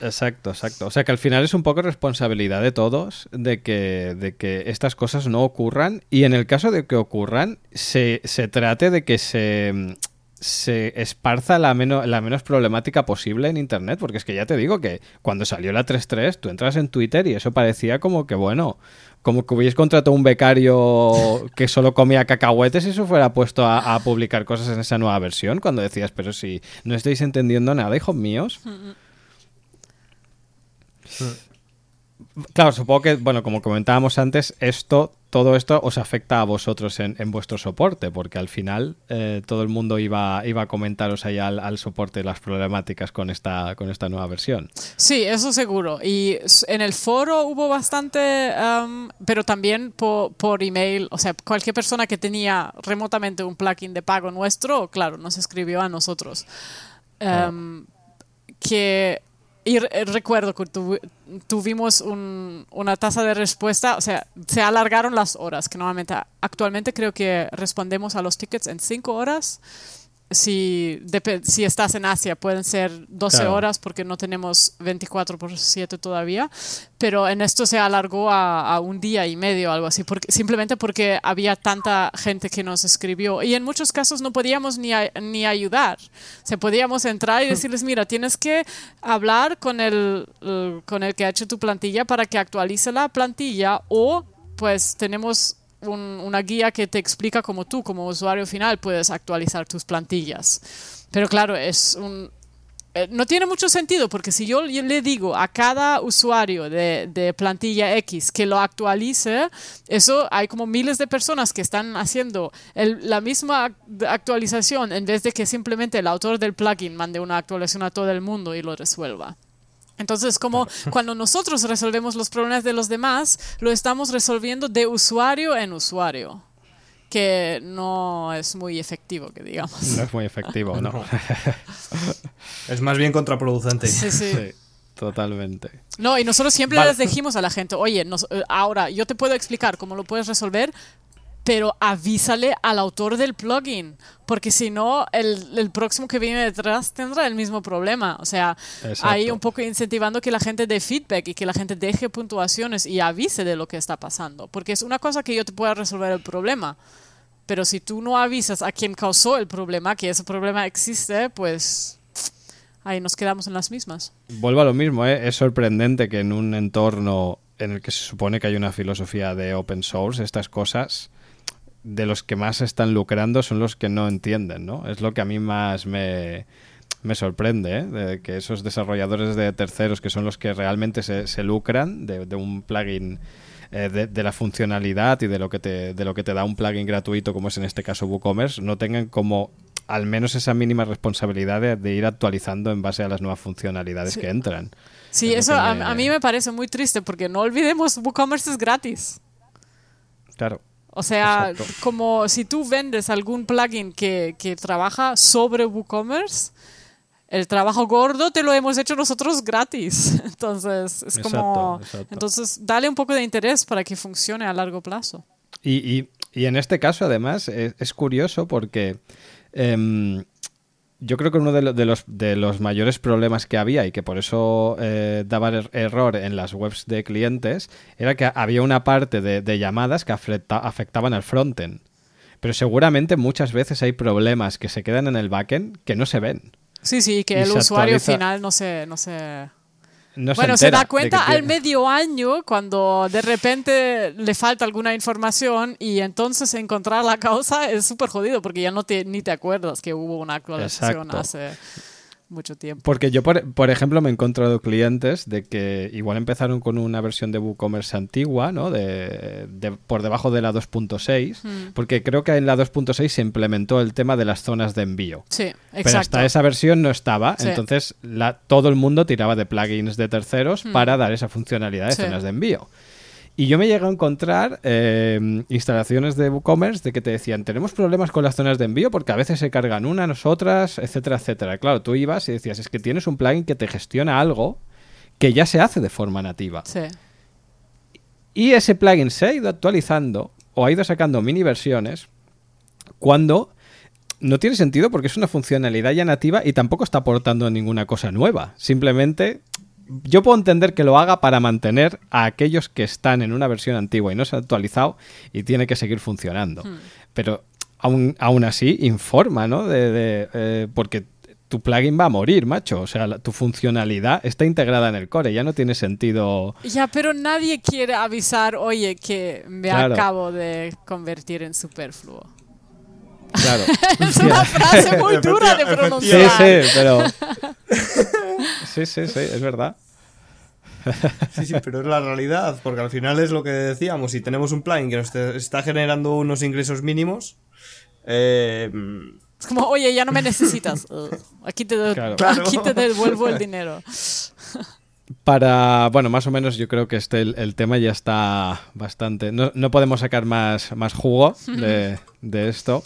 Exacto, exacto. O sea que al final es un poco responsabilidad de todos de que, de que estas cosas no ocurran y en el caso de que ocurran se, se trate de que se, se esparza la, menos la menos problemática posible en Internet, porque es que ya te digo que cuando salió la 3.3 tú entras en Twitter y eso parecía como que, bueno, como que hubierais contratado un becario que solo comía cacahuetes y se fuera puesto a, a publicar cosas en esa nueva versión, cuando decías, pero si no estáis entendiendo nada, hijos míos. Claro, supongo que, bueno, como comentábamos antes, esto, todo esto os afecta a vosotros en, en vuestro soporte, porque al final eh, todo el mundo iba, iba a comentaros ahí al, al soporte las problemáticas con esta, con esta nueva versión. Sí, eso seguro. Y en el foro hubo bastante, um, pero también por, por email, o sea, cualquier persona que tenía remotamente un plugin de pago nuestro, claro, nos escribió a nosotros. Um, Que y re- recuerdo que tuvi- tuvimos un- una tasa de respuesta, o sea, se alargaron las horas, que normalmente actualmente creo que respondemos a los tickets en cinco horas. Si, si estás en Asia pueden ser 12 Claro. horas porque no tenemos 24 por 7 todavía, pero en esto se alargó a, a un día y medio, algo así, porque, simplemente porque había tanta gente que nos escribió y en muchos casos no podíamos ni, a- ni ayudar. O sea, podíamos entrar y decirles, mira, tienes que hablar con el, el- con el que ha hecho tu plantilla para que actualice la plantilla o pues tenemos un- una guía que te explica cómo tú, como usuario final, puedes actualizar tus plantillas. Pero claro, es un, eh, no tiene mucho sentido porque si yo le digo a cada usuario de, plantilla X que lo actualice, eso hay como miles de personas que están haciendo la misma ac- actualización en vez de que simplemente el autor del plugin mande una actualización a todo el mundo y lo resuelva. Entonces, como cuando nosotros resolvemos los problemas de los demás, lo estamos resolviendo de usuario en usuario, que no es muy efectivo, que digamos. No es muy efectivo, ¿no? Es más bien contraproducente. Sí, sí. sí, totalmente. No, y nosotros siempre Vale. les dijimos a la gente, oye, nos- eh, ahora yo te puedo explicar cómo lo puedes resolver, pero avísale al autor del plugin, porque si no, el, el próximo que viene detrás tendrá el mismo problema. O sea, Exacto. ahí un poco incentivando que la gente dé feedback y que la gente deje puntuaciones y avise de lo que está pasando, porque es una cosa que yo te pueda resolver el problema. Pero si tú no avisas a quien causó el problema, que ese problema existe, pues ahí nos quedamos en las mismas. Vuelvo a lo mismo, ¿eh? es sorprendente que en un entorno en el que se supone que hay una filosofía de open source, estas cosas de los que más están lucrando son los que no entienden, ¿no? Es lo que a mí más me, me sorprende, ¿eh? De que esos desarrolladores de terceros que son los que realmente se, se lucran de, de un plugin eh, de, de la funcionalidad y de lo que te de lo que te da un plugin gratuito como es en este caso WooCommerce no tengan como al menos esa mínima responsabilidad de, de ir actualizando en base a las nuevas funcionalidades Sí. que entran. Sí, Es eso a, a mí me parece muy triste porque no olvidemos, WooCommerce es gratis. Claro. O sea, Exacto. como si tú vendes algún plugin que, que trabaja sobre WooCommerce, el trabajo gordo te lo hemos hecho nosotros gratis. Entonces, es como... Exacto, exacto. Entonces, dale un poco de interés para que funcione a largo plazo. Y, y- y en este caso, además, es, es curioso porque em, yo creo que uno de, lo- de los, de los mayores problemas que había y que por eso eh, daba er- error en las webs de clientes era que había una parte de, de llamadas que afecta- afectaban al frontend. Pero seguramente muchas veces hay problemas que se quedan en el backend que no se ven. Sí, sí, que Y el usuario actualiza- final no se... No se... No bueno, se, da cuenta que al medio año cuando de repente le falta alguna información y entonces encontrar la causa es súper jodido porque ya no te, ni te acuerdas que hubo una actualización Exacto. hace mucho tiempo. Porque yo, por, por ejemplo, me he encontrado clientes de que igual empezaron con una versión de WooCommerce antigua, ¿no? De, de- por debajo de la 2.6, Mm. porque creo que en la 2.6 se implementó el tema de las zonas de envío. Sí, Pero exacto. hasta esa versión no estaba, Sí. entonces la, todo el mundo tiraba de plugins de terceros para dar esa funcionalidad de Mm. Sí. zonas de envío. Y yo me llegué a encontrar eh, instalaciones de WooCommerce de que te decían, tenemos problemas con las zonas de envío porque a veces se cargan unas, otras, etcétera, etcétera. Claro, tú ibas y decías, es que tienes un plugin que te gestiona algo que ya se hace de forma nativa. Sí. Y ese plugin se ha ido actualizando o ha ido sacando mini versiones cuando no tiene sentido porque es una funcionalidad ya nativa y tampoco está aportando ninguna cosa nueva. Simplemente yo puedo entender que lo haga para mantener a aquellos que están en una versión antigua y no se ha actualizado y tiene que seguir funcionando. Pero aún, aún así informa, ¿no? De, de, eh, porque tu plugin va a morir, macho. O sea, la- tu funcionalidad está integrada en el core, ya no tiene sentido. Ya, pero nadie quiere avisar, oye, que me Claro. acabo de convertir en superfluo. Claro. Es una frase muy dura de Efectiva- Sí, pronunciar. sí, pero. Sí, sí, sí, es verdad. Sí, sí, pero es la realidad, porque al final es lo que decíamos, si tenemos un plugin que nos está generando unos ingresos mínimos, eh, Es como, oye, ya no me necesitas. Aquí, te. Claro. aquí te devuelvo el dinero. Para, bueno, más o menos yo creo que este el, el tema ya está bastante. No, no podemos sacar más, más jugo de, de esto.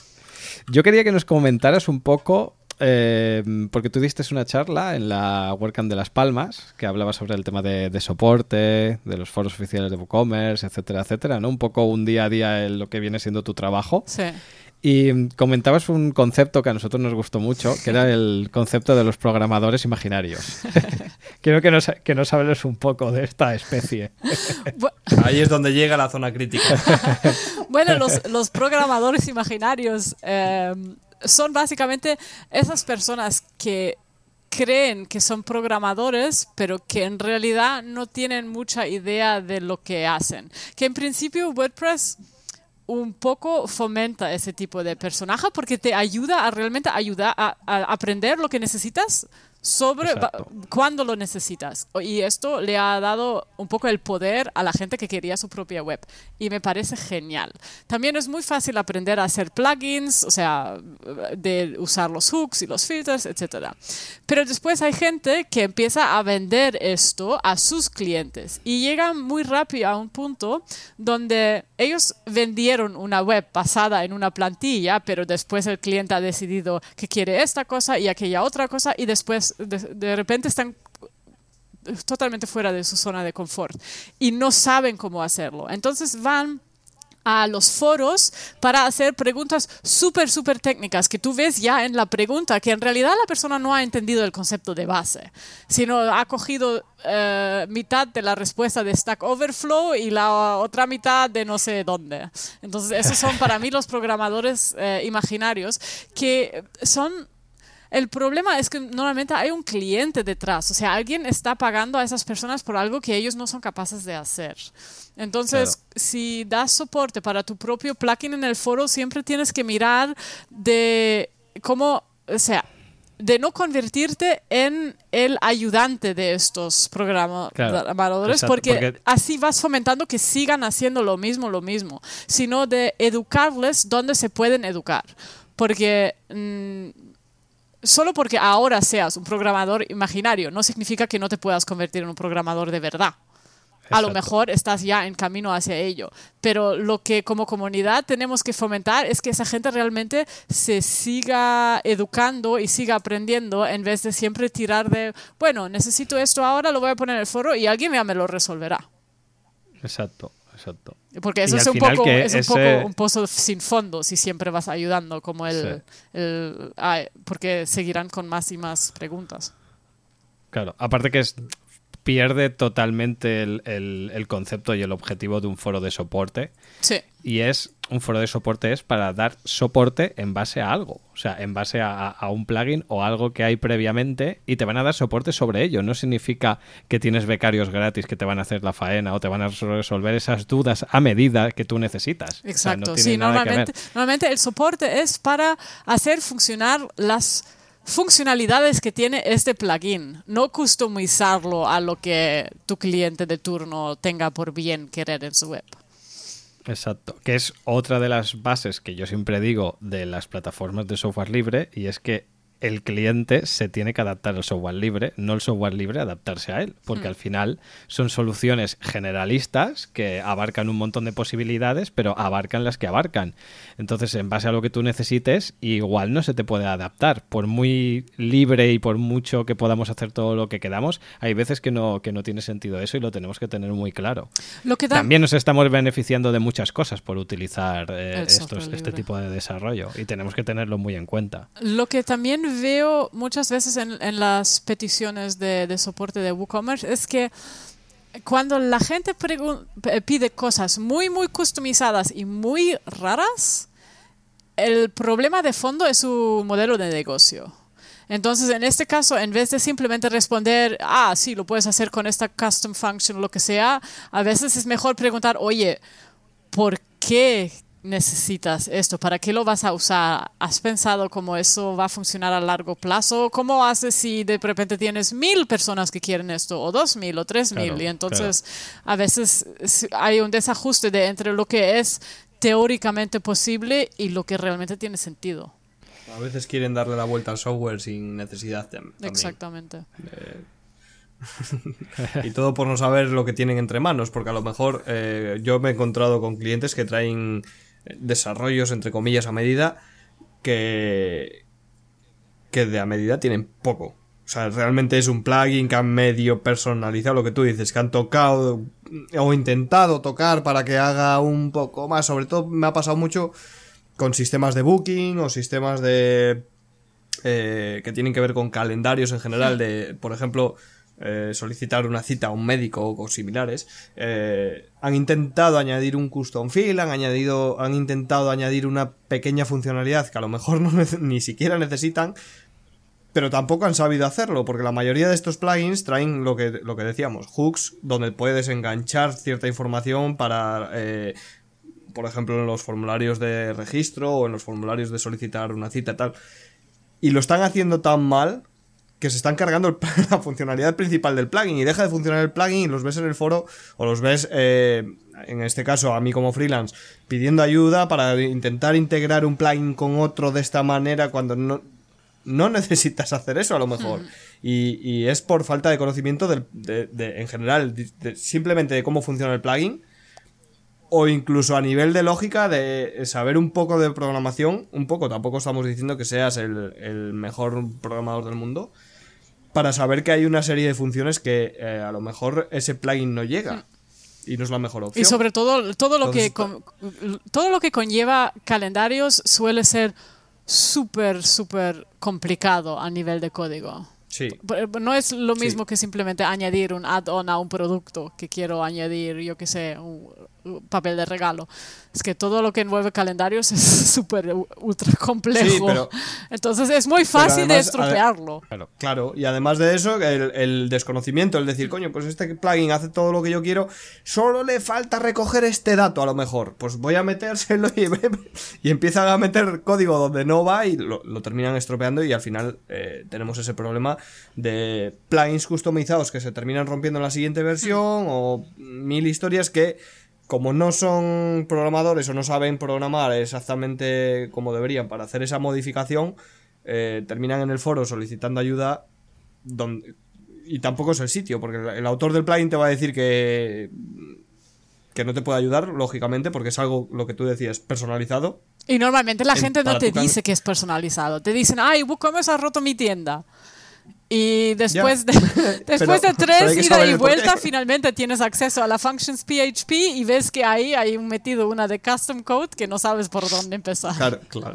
Yo quería que nos comentaras un poco, eh, porque tú diste una charla en la WordCamp de Las Palmas, que hablaba sobre el tema de, soporte, de los foros oficiales de WooCommerce, etcétera, etcétera, ¿no? Un poco un día a día en lo que viene siendo tu trabajo. Sí. Y comentabas un concepto que a nosotros nos gustó mucho, que era el concepto de los programadores imaginarios. Quiero que nos, que nos hables un poco de esta especie. Ahí es donde llega la zona crítica. Bueno, los, los programadores imaginarios eh, son básicamente esas personas que creen que son programadores, pero que en realidad no tienen mucha idea de lo que hacen. Que en principio WordPress un poco fomenta ese tipo de personaje porque te ayuda a realmente ayudar a, a aprender lo que necesitas sobre cuándo lo necesitas. Y esto le ha dado un poco el poder a la gente que quería su propia web. Y me parece genial. También es muy fácil aprender a hacer plugins, o sea, de usar los hooks y los filters, etc. Pero después hay gente que empieza a vender esto a sus clientes y llegan muy rápido a un punto donde ellos vendieron una web basada en una plantilla, pero después el cliente ha decidido que quiere esta cosa y aquella otra cosa y después de, repente están totalmente fuera de su zona de confort y no saben cómo hacerlo. Entonces van a los foros para hacer preguntas súper, súper técnicas que tú ves ya en la pregunta, que en realidad la persona no ha entendido el concepto de base, sino ha cogido eh, mitad de la respuesta de Stack Overflow y la otra mitad de no sé dónde. Entonces, esos son para mí los programadores eh, imaginarios que son el problema es que normalmente hay un cliente detrás, o sea, alguien está pagando a esas personas por algo que ellos no son capaces de hacer. Entonces, si das soporte para tu propio plugin en el foro, siempre tienes que mirar de cómo, o sea, de no convertirte en el ayudante de estos programadores, porque, así vas fomentando que sigan haciendo lo mismo, lo mismo, sino de educarles donde se pueden educar. Porque mm, solo porque ahora seas un programador imaginario no significa que no te puedas convertir en un programador de verdad. A lo mejor estás ya en camino hacia ello, pero lo que como comunidad tenemos que fomentar es que esa gente realmente se siga educando y siga aprendiendo en vez de siempre tirar de, bueno, necesito esto ahora, lo voy a poner en el foro y alguien ya me lo resolverá. Exacto. Exacto. Porque eso es, un poco, es un poco, un pozo sin fondo si siempre vas ayudando, como el, porque seguirán con más y más preguntas. Claro, aparte que es, pierde totalmente el, el, concepto y el objetivo de un foro de soporte. Sí. Y es un foro de soporte es para dar soporte en base a algo, o sea, en base a, un plugin o algo que hay previamente y te van a dar soporte sobre ello. No significa que tienes becarios gratis que te van a hacer la faena o te van a resolver esas dudas a medida que tú necesitas. Exacto, sí, normalmente, normalmente el soporte es para hacer funcionar las funcionalidades que tiene este plugin, no customizarlo a lo que tu cliente de turno tenga por bien querer en su web. Exacto, que es otra de las bases que yo siempre digo de las plataformas de software libre y es que el cliente se tiene que adaptar al software libre, no el software libre adaptarse a él, porque hmm. al final son soluciones generalistas que abarcan un montón de posibilidades, pero abarcan las que abarcan. Entonces, en base a lo que tú necesites, igual no se te puede adaptar. Por muy libre y por mucho que podamos hacer todo lo que queramos, hay veces que no, que no tiene sentido eso y lo tenemos que tener muy claro. También nos estamos beneficiando de muchas cosas por utilizar eh, estos, este tipo de desarrollo y tenemos que tenerlo muy en cuenta. Lo que también veo muchas veces en, las peticiones de, soporte de WooCommerce es que cuando la gente pide cosas muy, muy customizadas y muy raras, el problema de fondo es su modelo de negocio. Entonces, en este caso, en vez de simplemente responder, ah, sí, lo puedes hacer con esta custom function o lo que sea, a veces es mejor preguntar, oye, ¿por qué necesitas esto? ¿Para qué lo vas a usar? ¿Has pensado cómo eso va a funcionar a largo plazo? ¿Cómo haces si de repente tienes mil personas que quieren esto, o dos mil, o tres mil? y entonces a veces hay un desajuste de entre lo que es teóricamente posible y lo que realmente tiene sentido. A veces quieren darle la vuelta al software sin necesidad. También. Exactamente. y todo por no saber lo que tienen entre manos, porque a lo mejor eh, yo me he encontrado con clientes que traen desarrollos, entre comillas, a medida, que, que de a medida tienen poco. O sea, realmente es un plugin que han medio personalizado lo que tú dices, que han tocado o intentado tocar para que haga un poco más. Sobre todo me ha pasado mucho con sistemas de booking o sistemas de... Eh, que tienen que ver con calendarios en general de, por ejemplo, eh, solicitar una cita a un médico o similares, eh, han intentado añadir un custom field, han añadido, han intentado añadir una pequeña funcionalidad que a lo mejor no ni siquiera necesitan, pero tampoco han sabido hacerlo, porque la mayoría de estos plugins traen lo que, lo que decíamos, hooks, donde puedes enganchar cierta información para, eh, por ejemplo, en los formularios de registro o en los formularios de solicitar una cita tal. Y lo están haciendo tan mal que se están cargando la funcionalidad principal del plugin y deja de funcionar el plugin y los ves en el foro o los ves, eh, en este caso a mí como freelance, pidiendo ayuda para intentar integrar un plugin con otro de esta manera cuando no, no necesitas hacer eso a lo mejor. Y, es por falta de conocimiento del, de, en general, simplemente de cómo funciona el plugin o incluso a nivel de lógica de saber un poco de programación, un poco, tampoco estamos diciendo que seas el, el mejor programador del mundo, para saber que hay una serie de funciones que eh, a lo mejor ese plugin no llega. Mm. Y no es la mejor opción. Y sobre todo, todo lo, que, todo lo que conlleva calendarios suele ser súper, súper complicado a nivel de código. Sí. No es lo mismo que simplemente añadir un add-on a un producto que quiero añadir, yo que sé, un, papel de regalo. Es que todo lo que envuelve calendarios es súper ultra complejo. Entonces es muy fácil de estropearlo. Claro, y además de eso, el, desconocimiento, el decir, coño, pues este plugin hace todo lo que yo quiero, solo le falta recoger este dato a lo mejor. Pues voy a metérselo y, y empiezan a meter código donde no va y lo, terminan estropeando y al final eh, tenemos ese problema de plugins customizados que se terminan rompiendo en la siguiente versión o mil historias que como no son programadores o no saben programar exactamente como deberían para hacer esa modificación, eh, terminan en el foro solicitando ayuda donde, y tampoco es el sitio, porque el autor del plugin te va a decir que, que no te puede ayudar, lógicamente, porque es algo, lo que tú decías, personalizado. Y normalmente la gente no te dice que es personalizado. Te dicen, ay, WooCommerce ha roto mi tienda. Y después, de, después de tres ida y vuelta, finalmente tienes acceso a la functions PHP y ves que ahí hay metido una de custom code que no sabes por dónde empezar. Claro, claro.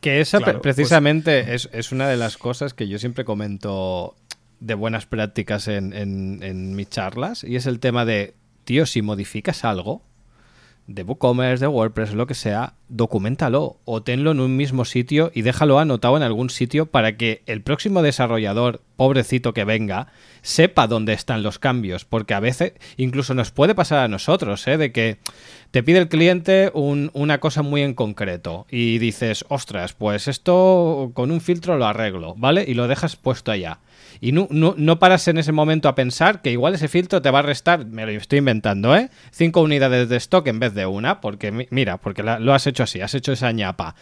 Que esa pues precisamente es, es, una de las cosas que yo siempre comento de buenas prácticas en, en, en mis charlas y es el tema de, tío, si modificas algo, de WooCommerce, de WordPress, lo que sea, documentalo o tenlo en un mismo sitio y déjalo anotado en algún sitio para que el próximo desarrollador, pobrecito que venga, sepa dónde están los cambios, porque a veces incluso nos puede pasar a nosotros, ¿eh? de que te pide el cliente una cosa muy en concreto y dices, ostras, pues esto con un filtro lo arreglo, ¿vale? Y lo dejas puesto allá y no, no, paras en ese momento a pensar que igual ese filtro te va a restar, me lo estoy inventando, ¿eh? Cinco unidades de stock en vez de una, porque mira, porque lo has hecho así, has hecho esa ñapa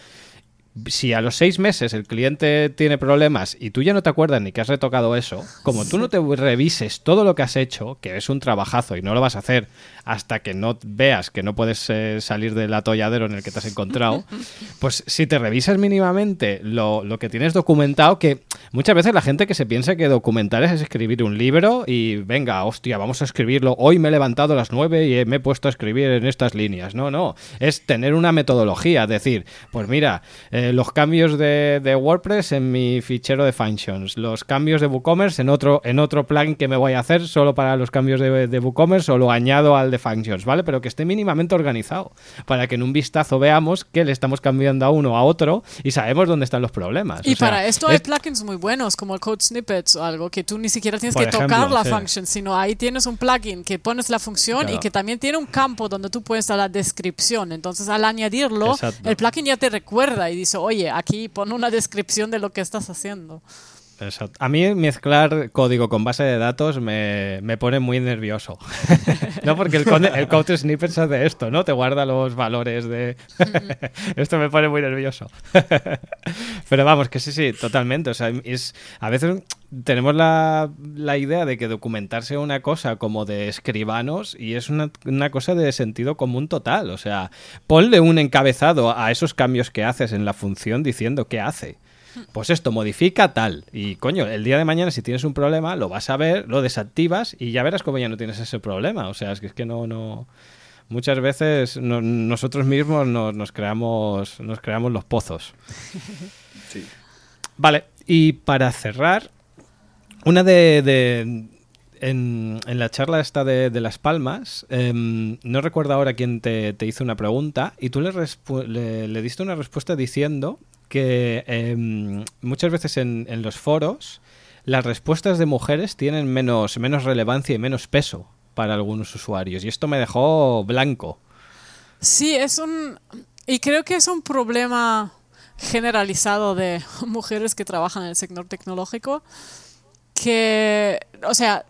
si a los seis meses el cliente tiene problemas y tú ya no te acuerdas ni que has retocado eso, como tú no te revises todo lo que has hecho, que es un trabajazo y no lo vas a hacer hasta que no veas que no puedes eh, salir del atolladero en el que te has encontrado, pues si te revisas mínimamente lo, lo, que tienes documentado, que muchas veces la gente que se piensa que documentar es escribir un libro y venga, hostia, vamos a escribirlo, hoy me he levantado a las nueve y me he puesto a escribir en estas líneas. No, no, es tener una metodología, decir, pues mira, eh, los cambios de, WordPress en mi fichero de functions, los cambios de WooCommerce en otro, en otro plugin que me voy a hacer solo para los cambios de, de WooCommerce o lo añado al de functions, ¿vale? Pero que esté mínimamente organizado para que en un vistazo veamos que le estamos cambiando a uno a otro y sabemos dónde están los problemas. Y para esto hay plugins muy buenos como el Code Snippets o algo que tú ni siquiera tienes que tocar la function, sino ahí tienes un plugin que pones la función y que también tiene un campo donde tú puedes dar la descripción. Entonces al añadirlo, el plugin ya te recuerda y dice oye, aquí pon una descripción de lo que estás haciendo. Exacto. A mí mezclar código con base de datos me, pone muy nervioso. no, porque el, el code snippets hace esto, ¿no? Te guarda los valores de... esto me pone muy nervioso. Pero vamos, que sí, sí, totalmente. O sea, es, a veces tenemos la, la, idea de que documentarse una cosa como de escribanos y es una, una cosa de sentido común total. O sea, ponle un encabezado a esos cambios que haces en la función diciendo qué hace pues esto modifica tal. Y coño, el día de mañana si tienes un problema, lo vas a ver, lo desactivas y ya verás cómo ya no tienes ese problema. O sea, es que, es que no, no... Muchas veces nosotros mismos nos, creamos, nos creamos los pozos. Sí. Vale, y para cerrar, una de, en, la charla esta de, Las Palmas, em, no recuerdo ahora quién te, hizo una pregunta y tú le, le, diste una respuesta diciendo que em, muchas veces en, los foros las respuestas de mujeres tienen menos, menos relevancia y menos peso para algunos usuarios. Y esto me dejó blanco. Sí, es un... Y creo que es un problema generalizado de mujeres que trabajan en el sector tecnológico, que, o sea,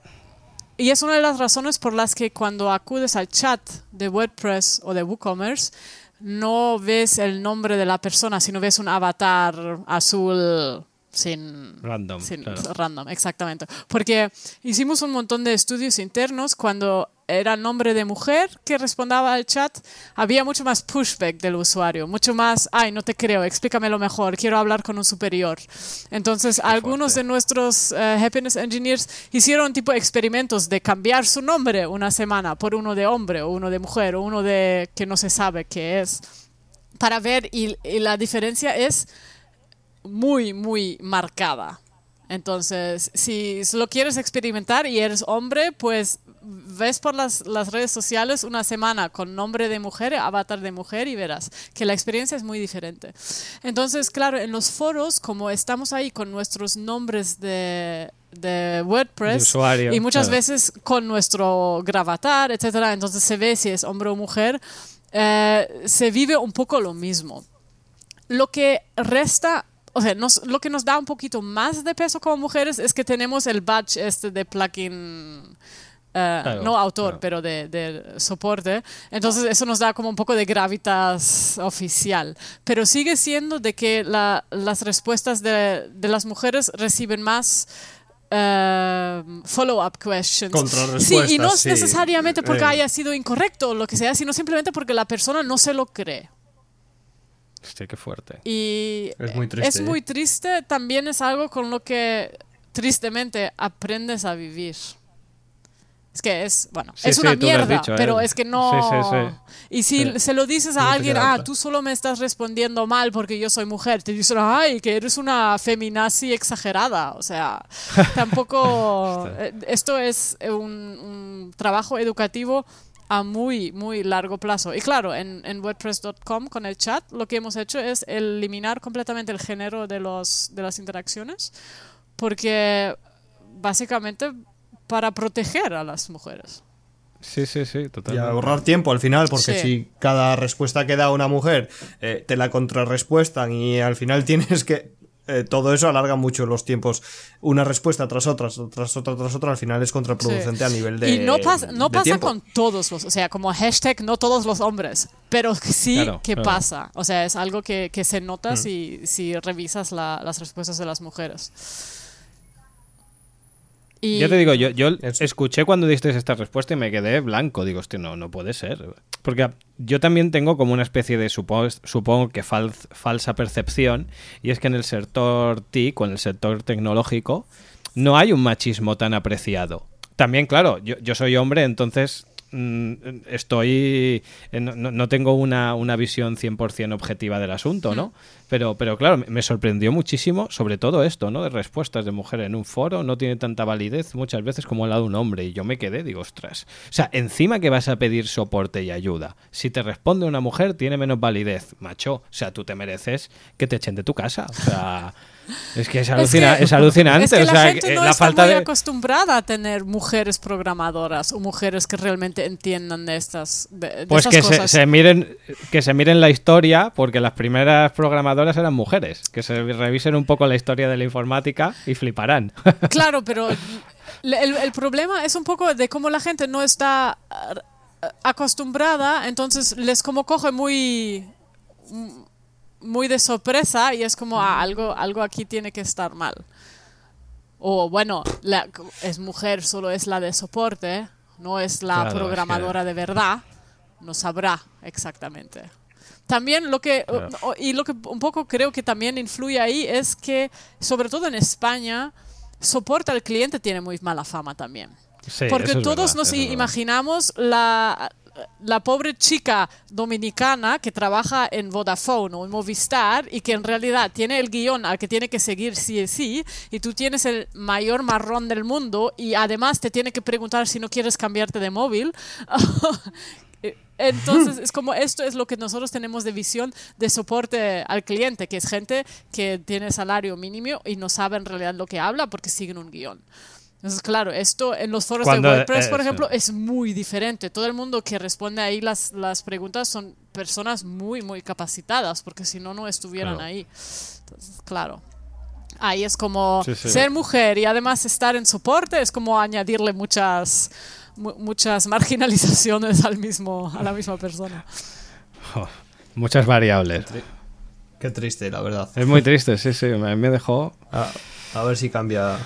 y es una de las razones por las que cuando acudes al chat de WordPress o de WooCommerce, no ves el nombre de la persona, sino ves un avatar azul sin random. random, exactamente. Porque hicimos un montón de estudios internos cuando era nombre de mujer que respondaba al chat, había mucho más pushback del usuario, mucho más, ay, no te creo, explícamelo mejor, quiero hablar con un superior. Entonces, algunos de nuestros eh, happiness engineers hicieron tipo experimentos de cambiar su nombre una semana por uno de hombre o uno de mujer o uno de que no se sabe qué es, para ver, y la diferencia es muy, muy marcada. Entonces, si lo quieres experimentar y eres hombre, pues ves por las, las, redes sociales una semana con nombre de mujer, avatar de mujer y verás que la experiencia es muy diferente. Entonces, claro, en los foros, como estamos ahí con nuestros nombres de, de WordPress y muchas veces con nuestro gravatar, etcétera, entonces se ve si es hombre o mujer, eh, se vive un poco lo mismo. Lo que resta o sea, lo que nos da un poquito más de peso como mujeres es que tenemos el badge este de plugin eh, no autor, pero de, soporte. Entonces eso nos da como un poco de gravitas oficial. Pero sigue siendo de que las respuestas de, las mujeres reciben más eh, follow-up questions. Sí, y no es necesariamente porque eh. haya sido incorrecto o lo que sea, sino simplemente porque la persona no se lo cree. Sí, qué fuerte. Y es muy triste. Es muy triste, también es algo con lo que tristemente aprendes a vivir. Es que es, bueno, es una mierda, pero es que no... y si se lo dices a alguien, ah, tú solo me estás respondiendo mal porque yo soy mujer, te dicen, ay, que eres una feminazi exagerada. O sea, tampoco... Eh, esto es un, trabajo educativo a muy, muy largo plazo. Y claro, en, en WordPress.com con el chat lo que hemos hecho es eliminar completamente el género de, los, de las interacciones porque básicamente para proteger a las mujeres. Sí, sí, sí, totalmente. Y ahorrar tiempo al final, porque si cada respuesta que da una mujer eh, te la contrarrespuestan y al final tienes que. Eh, todo eso alarga mucho los tiempos. Una respuesta tras otra, tras otra, tras otra, al final es contraproducente a nivel de. Y no, no pasa con todos los. O sea, como hashtag, no todos los hombres. Pero sí que pasa. O sea, es algo que, se nota mm. si, si revisas las respuestas de las mujeres. Ya te digo, yo, yo escuché cuando diste esta respuesta y me quedé blanco. Digo, hostia, no, no puede ser. Porque yo también tengo como una especie de, supongo, supongo que falsa percepción, y es que en el sector TIC o en el sector tecnológico no hay un machismo tan apreciado. También, claro, yo, yo soy hombre, entonces estoy no, tengo una, una visión 100% objetiva del asunto, ¿no? Pero, pero claro, me sorprendió muchísimo sobre todo esto, ¿no? De respuestas de mujer en un foro, no tiene tanta validez muchas veces como el lado de un hombre. Y yo me quedé, digo, ostras. O sea, encima que vas a pedir soporte y ayuda, si te responde una mujer, tiene menos validez, macho. O sea, tú te mereces que te echen de tu casa. O sea... Es que es, alucinante. Es que la gente no está muy acostumbrada a tener mujeres programadoras o mujeres que realmente entiendan de estas Pues que Se, miren que se miren la historia, porque las primeras programadoras eran mujeres. Que se revisen un poco la historia de la informática y fliparán. Claro, pero el, el problema es un poco de cómo la gente no está eh, acostumbrada, entonces les como coge muy muy de sorpresa y es como ah, algo, algo aquí tiene que estar mal. O bueno, es mujer, solo es la de soporte, no es la programadora de verdad, no sabrá exactamente. También lo que, y lo que un poco creo que también influye ahí es que, sobre todo en España, soporte al cliente tiene muy mala fama también. Porque todos nos imaginamos la, la pobre chica dominicana que trabaja en Vodafone o en Movistar y que en realidad tiene el guion al que tiene que seguir sí y sí, y tú tienes el mayor marrón del mundo y además te tiene que preguntar si no quieres cambiarte de móvil. Entonces, es como esto es lo que nosotros tenemos de visión de soporte al cliente, que es gente que tiene salario mínimo y no sabe en realidad lo que habla porque siguen un guion. Entonces, claro, esto en los foros Cuando- de WordPress, eh, por ejemplo, es muy diferente. Todo el mundo que responde ahí las, las preguntas son personas muy, muy capacitadas, porque si no, no estuvieran Claro. ahí. Entonces, claro. Ahí es como Sí, sí. ser mujer y además estar en soporte, es como añadirle muchas, mu- muchas marginalizaciones al mismo, a la misma persona. Jo, muchas variables. Qué triste, la verdad. Es muy triste, sí, sí. Me, me dejó. A, a ver si cambia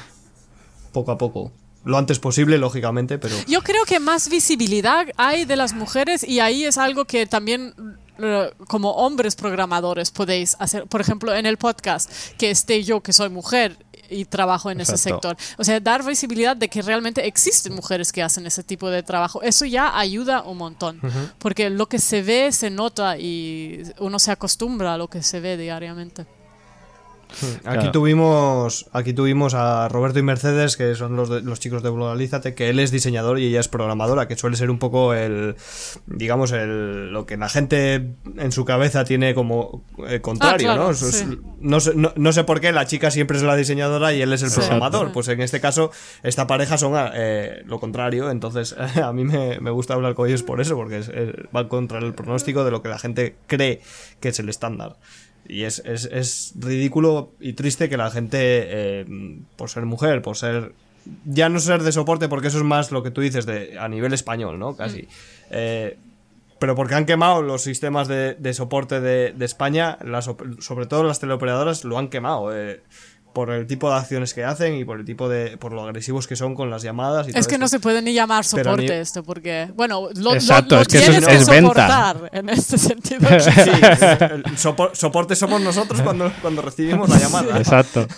poco a poco. Lo antes posible, lógicamente, pero... Yo creo que más visibilidad hay de las mujeres y ahí es algo que también eh, como hombres programadores podéis hacer. Por ejemplo, en el podcast, que esté yo, que soy mujer y trabajo en ese sector. O sea, dar visibilidad de que realmente existen mujeres que hacen ese tipo de trabajo. Eso ya ayuda un montón. Porque lo que se ve se nota y uno se acostumbra a lo que se ve diariamente. Aquí Claro. tuvimos aquí tuvimos a Roberto y Mercedes, que son los, de- los chicos de Globalízate, que él es diseñador y ella es programadora, que suele ser un poco el, digamos, el, lo que la gente en su cabeza tiene como eh, contrario, Ah, claro, ¿no? Es- no, sé, no, no sé por qué la chica siempre es la diseñadora y él es el Sí. programador. Exacto. Pues en este caso, esta pareja son eh, lo contrario, entonces a mí me, me gusta hablar con ellos por eso, porque es- es- va contra el pronóstico de lo que la gente cree que es el estándar. Y es, es, es ridículo y triste que la gente, eh, por ser mujer, por ser. Ya no ser de soporte, porque eso es más lo que tú dices de, a nivel español, ¿no? Casi. Eh, pero porque han quemado los sistemas de, de soporte de, de España, las sobre todo las teleoperadoras lo han quemado. eh, por el tipo de acciones que hacen y por el tipo de. por lo agresivos que son con las llamadas y Es todo que no se puede ni llamar soporte esto, porque, bueno, lo, lo- Exacto, lo es que eso tienes es- que es venta. soportar en este sentido. Sí, el sopor- soporte somos nosotros cuando, cuando recibimos la llamada. Exacto.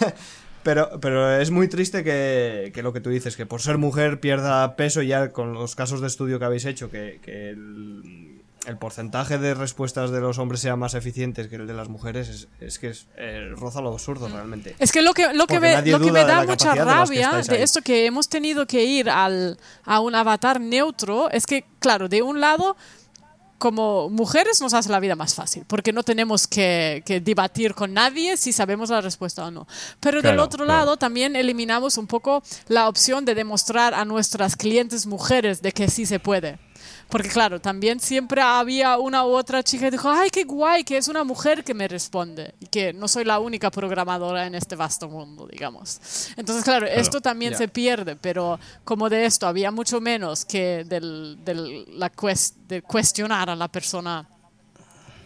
Pero, pero es muy triste que, que lo que tú dices, que por ser mujer pierda peso ya con los casos de estudio que habéis hecho, que, que el, el porcentaje de respuestas de los hombres sea más eficiente que el de las mujeres, es, es que es, eh, roza lo absurdo realmente. Es que lo que, lo que, me, lo que me da mucha de rabia de esto que hemos tenido que ir al, a un avatar neutro es que, claro, de un lado, como mujeres nos hace la vida más fácil, porque no tenemos que, que debatir con nadie si sabemos la respuesta o no. Pero del otro claro. lado también eliminamos un poco la opción de demostrar a nuestras clientes mujeres de que sí se puede. Porque claro, también siempre había una u otra chica que dijo, ay, qué guay, que es una mujer que me responde y que no soy la única programadora en este vasto mundo, digamos. Entonces, claro, esto también ya. se pierde, pero como de esto había mucho menos que del, del- la cues- de cuestionar a la persona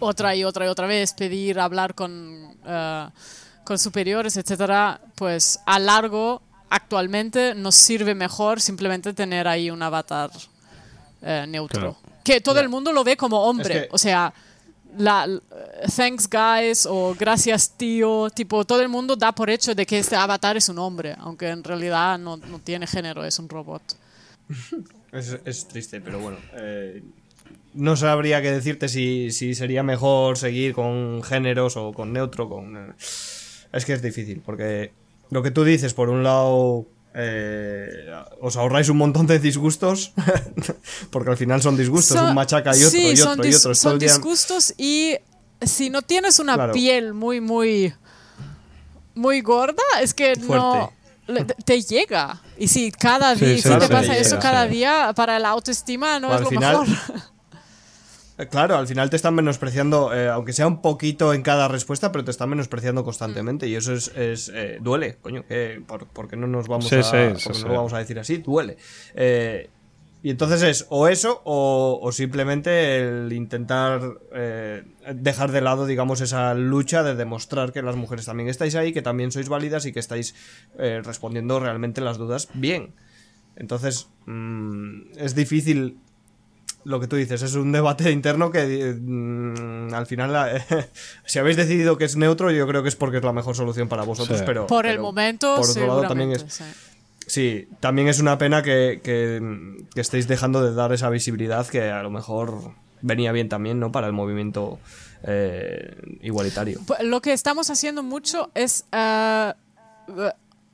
otra y otra y otra vez, pedir, hablar con, eh, con superiores, etcétera, pues a largo actualmente nos sirve mejor simplemente tener ahí un avatar eh, neutro. Claro. Que todo el mundo lo ve como hombre. Es que- O sea, la, thanks guys o gracias tío, tipo, todo el mundo da por hecho de que este avatar es un hombre, aunque en realidad no, no tiene género, es un robot. Es, es triste, pero bueno. eh, no sabría qué decirte si, si sería mejor seguir con géneros o con neutro. con eh, Es que es difícil, porque lo que tú dices, por un lado, eh, os ahorráis un montón de disgustos, porque al final son disgustos, Son- un machaca y otro sí, y son otro y otro. Son el día- disgustos y si no tienes una Claro. piel muy, muy, muy gorda, es que no le- te, llega. Y si cada Sí, día, sí, si te pasa eso sí. cada día, para la autoestima no es lo final- mejor. Eh, Claro, al final te están menospreciando, eh, aunque sea un poquito en cada respuesta, pero te están menospreciando constantemente y eso es, es, eh, duele, coño, que por, porque no nos vamos Sí, a, sí, porque sí, no lo vamos a decir así, duele. Eh, y entonces es o eso o, o simplemente el intentar dejar de lado, digamos, esa lucha de demostrar que las mujeres también estáis ahí, que también sois válidas y que estáis respondiendo realmente las dudas bien. Entonces, mm, es difícil lo que tú dices, es un debate interno que mm, al final, la- si habéis decidido que es neutro, yo creo que es porque es la mejor solución para vosotros, Sí. pero... Por el pero momento, por otro lado también es... sí. Sí, también es una pena que, que, que estéis dejando de dar esa visibilidad que a lo mejor venía bien también, ¿no? Para el movimiento eh, igualitario. Pues Lo que estamos haciendo mucho es eh,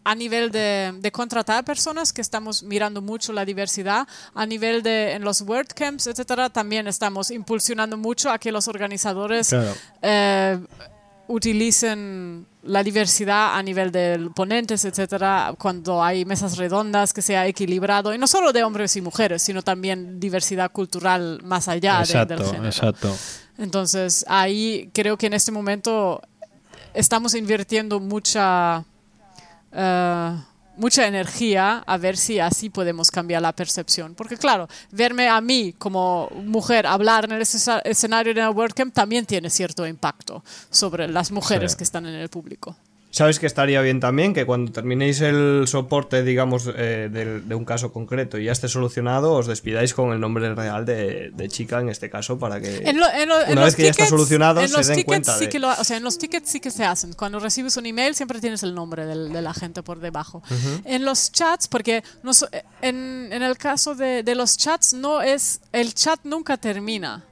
a nivel de, de contratar personas, que estamos mirando mucho la diversidad, a nivel de en los WordCamps, etcétera, también estamos impulsionando mucho a que los organizadores Claro. eh, utilicen la diversidad a nivel de ponentes, etcétera, cuando hay mesas redondas, que sea equilibrado, y no solo de hombres y mujeres, sino también diversidad cultural más allá de- del género. exacto. Entonces, ahí creo que en este momento estamos invirtiendo mucha, eh, mucha energía a ver si así podemos cambiar la percepción. Porque claro, verme a mí como mujer hablar en el escena- escenario de una WordCamp también tiene cierto impacto sobre las mujeres Sí. que están en el público. ¿Sabes que estaría bien también? Que cuando terminéis el soporte, digamos, eh, del- de, un caso concreto y ya esté solucionado, os despidáis con el nombre real de, de chica en este caso para que En lo- en lo- en una los vez que ya está tickets- solucionado en se los den tickets cuenta sí de... que lo- o sea, en los tickets sí que se hacen. Cuando recibes un email siempre tienes el nombre del- de la gente por debajo. En los chats, porque no en el caso de, de los chats no es el chat nunca termina.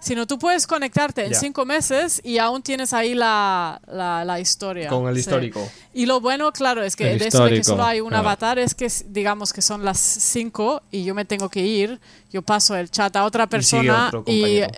Sino tú puedes conectarte en Ya. cinco meses y aún tienes ahí la, la, la historia. Con el Sí. histórico. Y lo bueno, claro, es que El de eso de que solo hay un avatar es que digamos que son las 5 y yo me tengo que ir, yo paso el chat a otra Y persona y, compañero.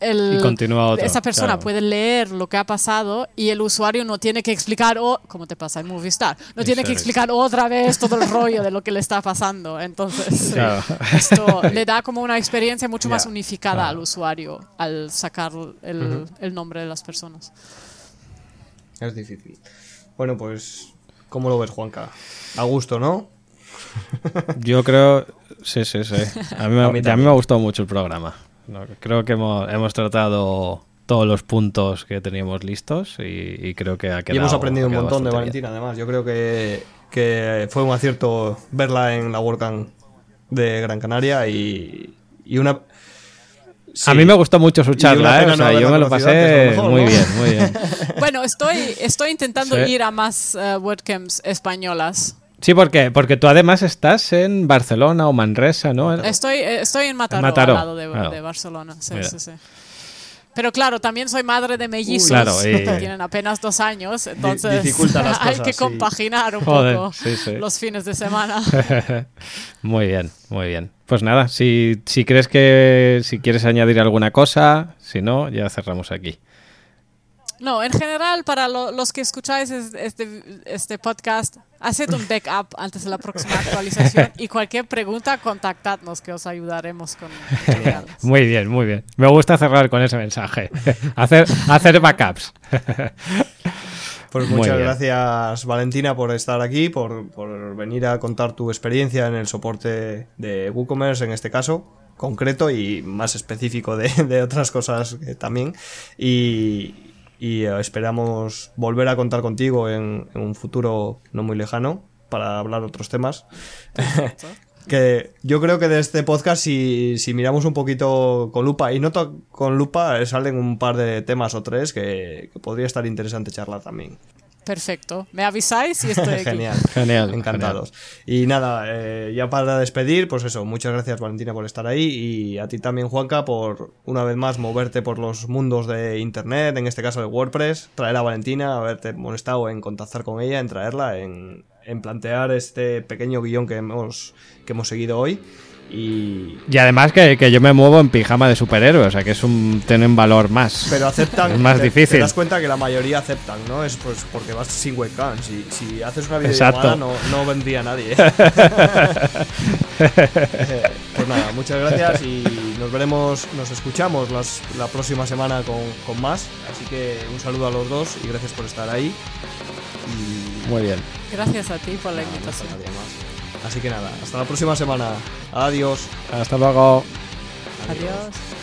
El, Y continúa otro, esa persona claro. puede leer lo que ha pasado y el usuario no tiene que explicar, o como te pasa en Movistar, no tiene que es. explicar otra vez todo el rollo de lo que le está pasando. Entonces, Claro. esto le da como una experiencia mucho más unificada claro. al usuario al sacar el, el nombre de las personas. Es difícil. Bueno, pues, ¿cómo lo ves, Juanca? A gusto, ¿no? Yo creo, sí, sí, sí. A mí, me, A mí a mí también. me ha gustado mucho el programa. No, Creo que hemos, hemos tratado todos los puntos que teníamos listos y, y creo que ha quedado. y hemos aprendido un montón de bien. Valentina, además. Yo creo que, que fue un acierto verla en la WordCamp de Gran Canaria y, y una... A mí me gustó mucho su charla, ¿eh? O no sea, yo me lo pasé lo mejor, muy ¿no? bien, muy bien. Bueno, estoy, estoy intentando Sí. ir a más eh, webcams españolas. Sí, ¿por qué? Porque tú además estás en Barcelona o Manresa, ¿no? Estoy, eh, estoy en Mataró, Mataró, al lado de, claro. de Barcelona. Sí, Mira. sí, sí. Pero claro, también soy madre de mellizos Claro, que tienen apenas dos años, entonces dificulta las hay que sí. compaginar un Joder, poco sí, sí. los fines de semana. muy bien, muy bien. Pues nada, si, si crees que si quieres añadir alguna cosa, si no, ya cerramos aquí. No, en general, para lo- los que escucháis es- este, este podcast, haced un backup antes de la próxima actualización y cualquier pregunta, contactadnos que os ayudaremos con. Muy bien, muy bien. Me gusta cerrar con ese mensaje. hacer, hacer backups. Pues muchas gracias Valentina por estar aquí, por, por venir a contar tu experiencia en el soporte de WooCommerce en este caso concreto y más específico de, de otras cosas que también. Y, y, eh, esperamos volver a contar contigo en, en un futuro no muy lejano para hablar otros temas. que yo creo que de este podcast, si, si miramos un poquito con lupa, y no con lupa, eh, salen un par de temas o tres que, que podría estar interesante charlar también. Perfecto. Me avisáis y estoy aquí. Genial. Genial, Encantados. Y nada, eh, ya para despedir, pues eso, muchas gracias Valentina por estar ahí y a ti también Juanca por una vez más moverte por los mundos de Internet, en este caso de WordPress, traer a Valentina, haberte molestado en contactar con ella, en traerla, en, en plantear este pequeño guion que hemos, que hemos seguido hoy. Y, Y además que, que yo me muevo en pijama de superhéroe, o sea que es un tiene un valor más. pero aceptan. Es más te- difícil. Te das cuenta que la mayoría aceptan, ¿no? Es pues porque vas sin webcam. Si, si haces una Exacto. videollamada no, no vendría nadie. pues nada, muchas gracias y nos veremos, nos escuchamos las- la próxima semana con, con más. Así que un saludo a los dos y gracias por estar ahí. Y Muy bien. Gracias a ti por la nada, no invitación. Así que nada, hasta la próxima semana. Adiós. Hasta luego. Adiós.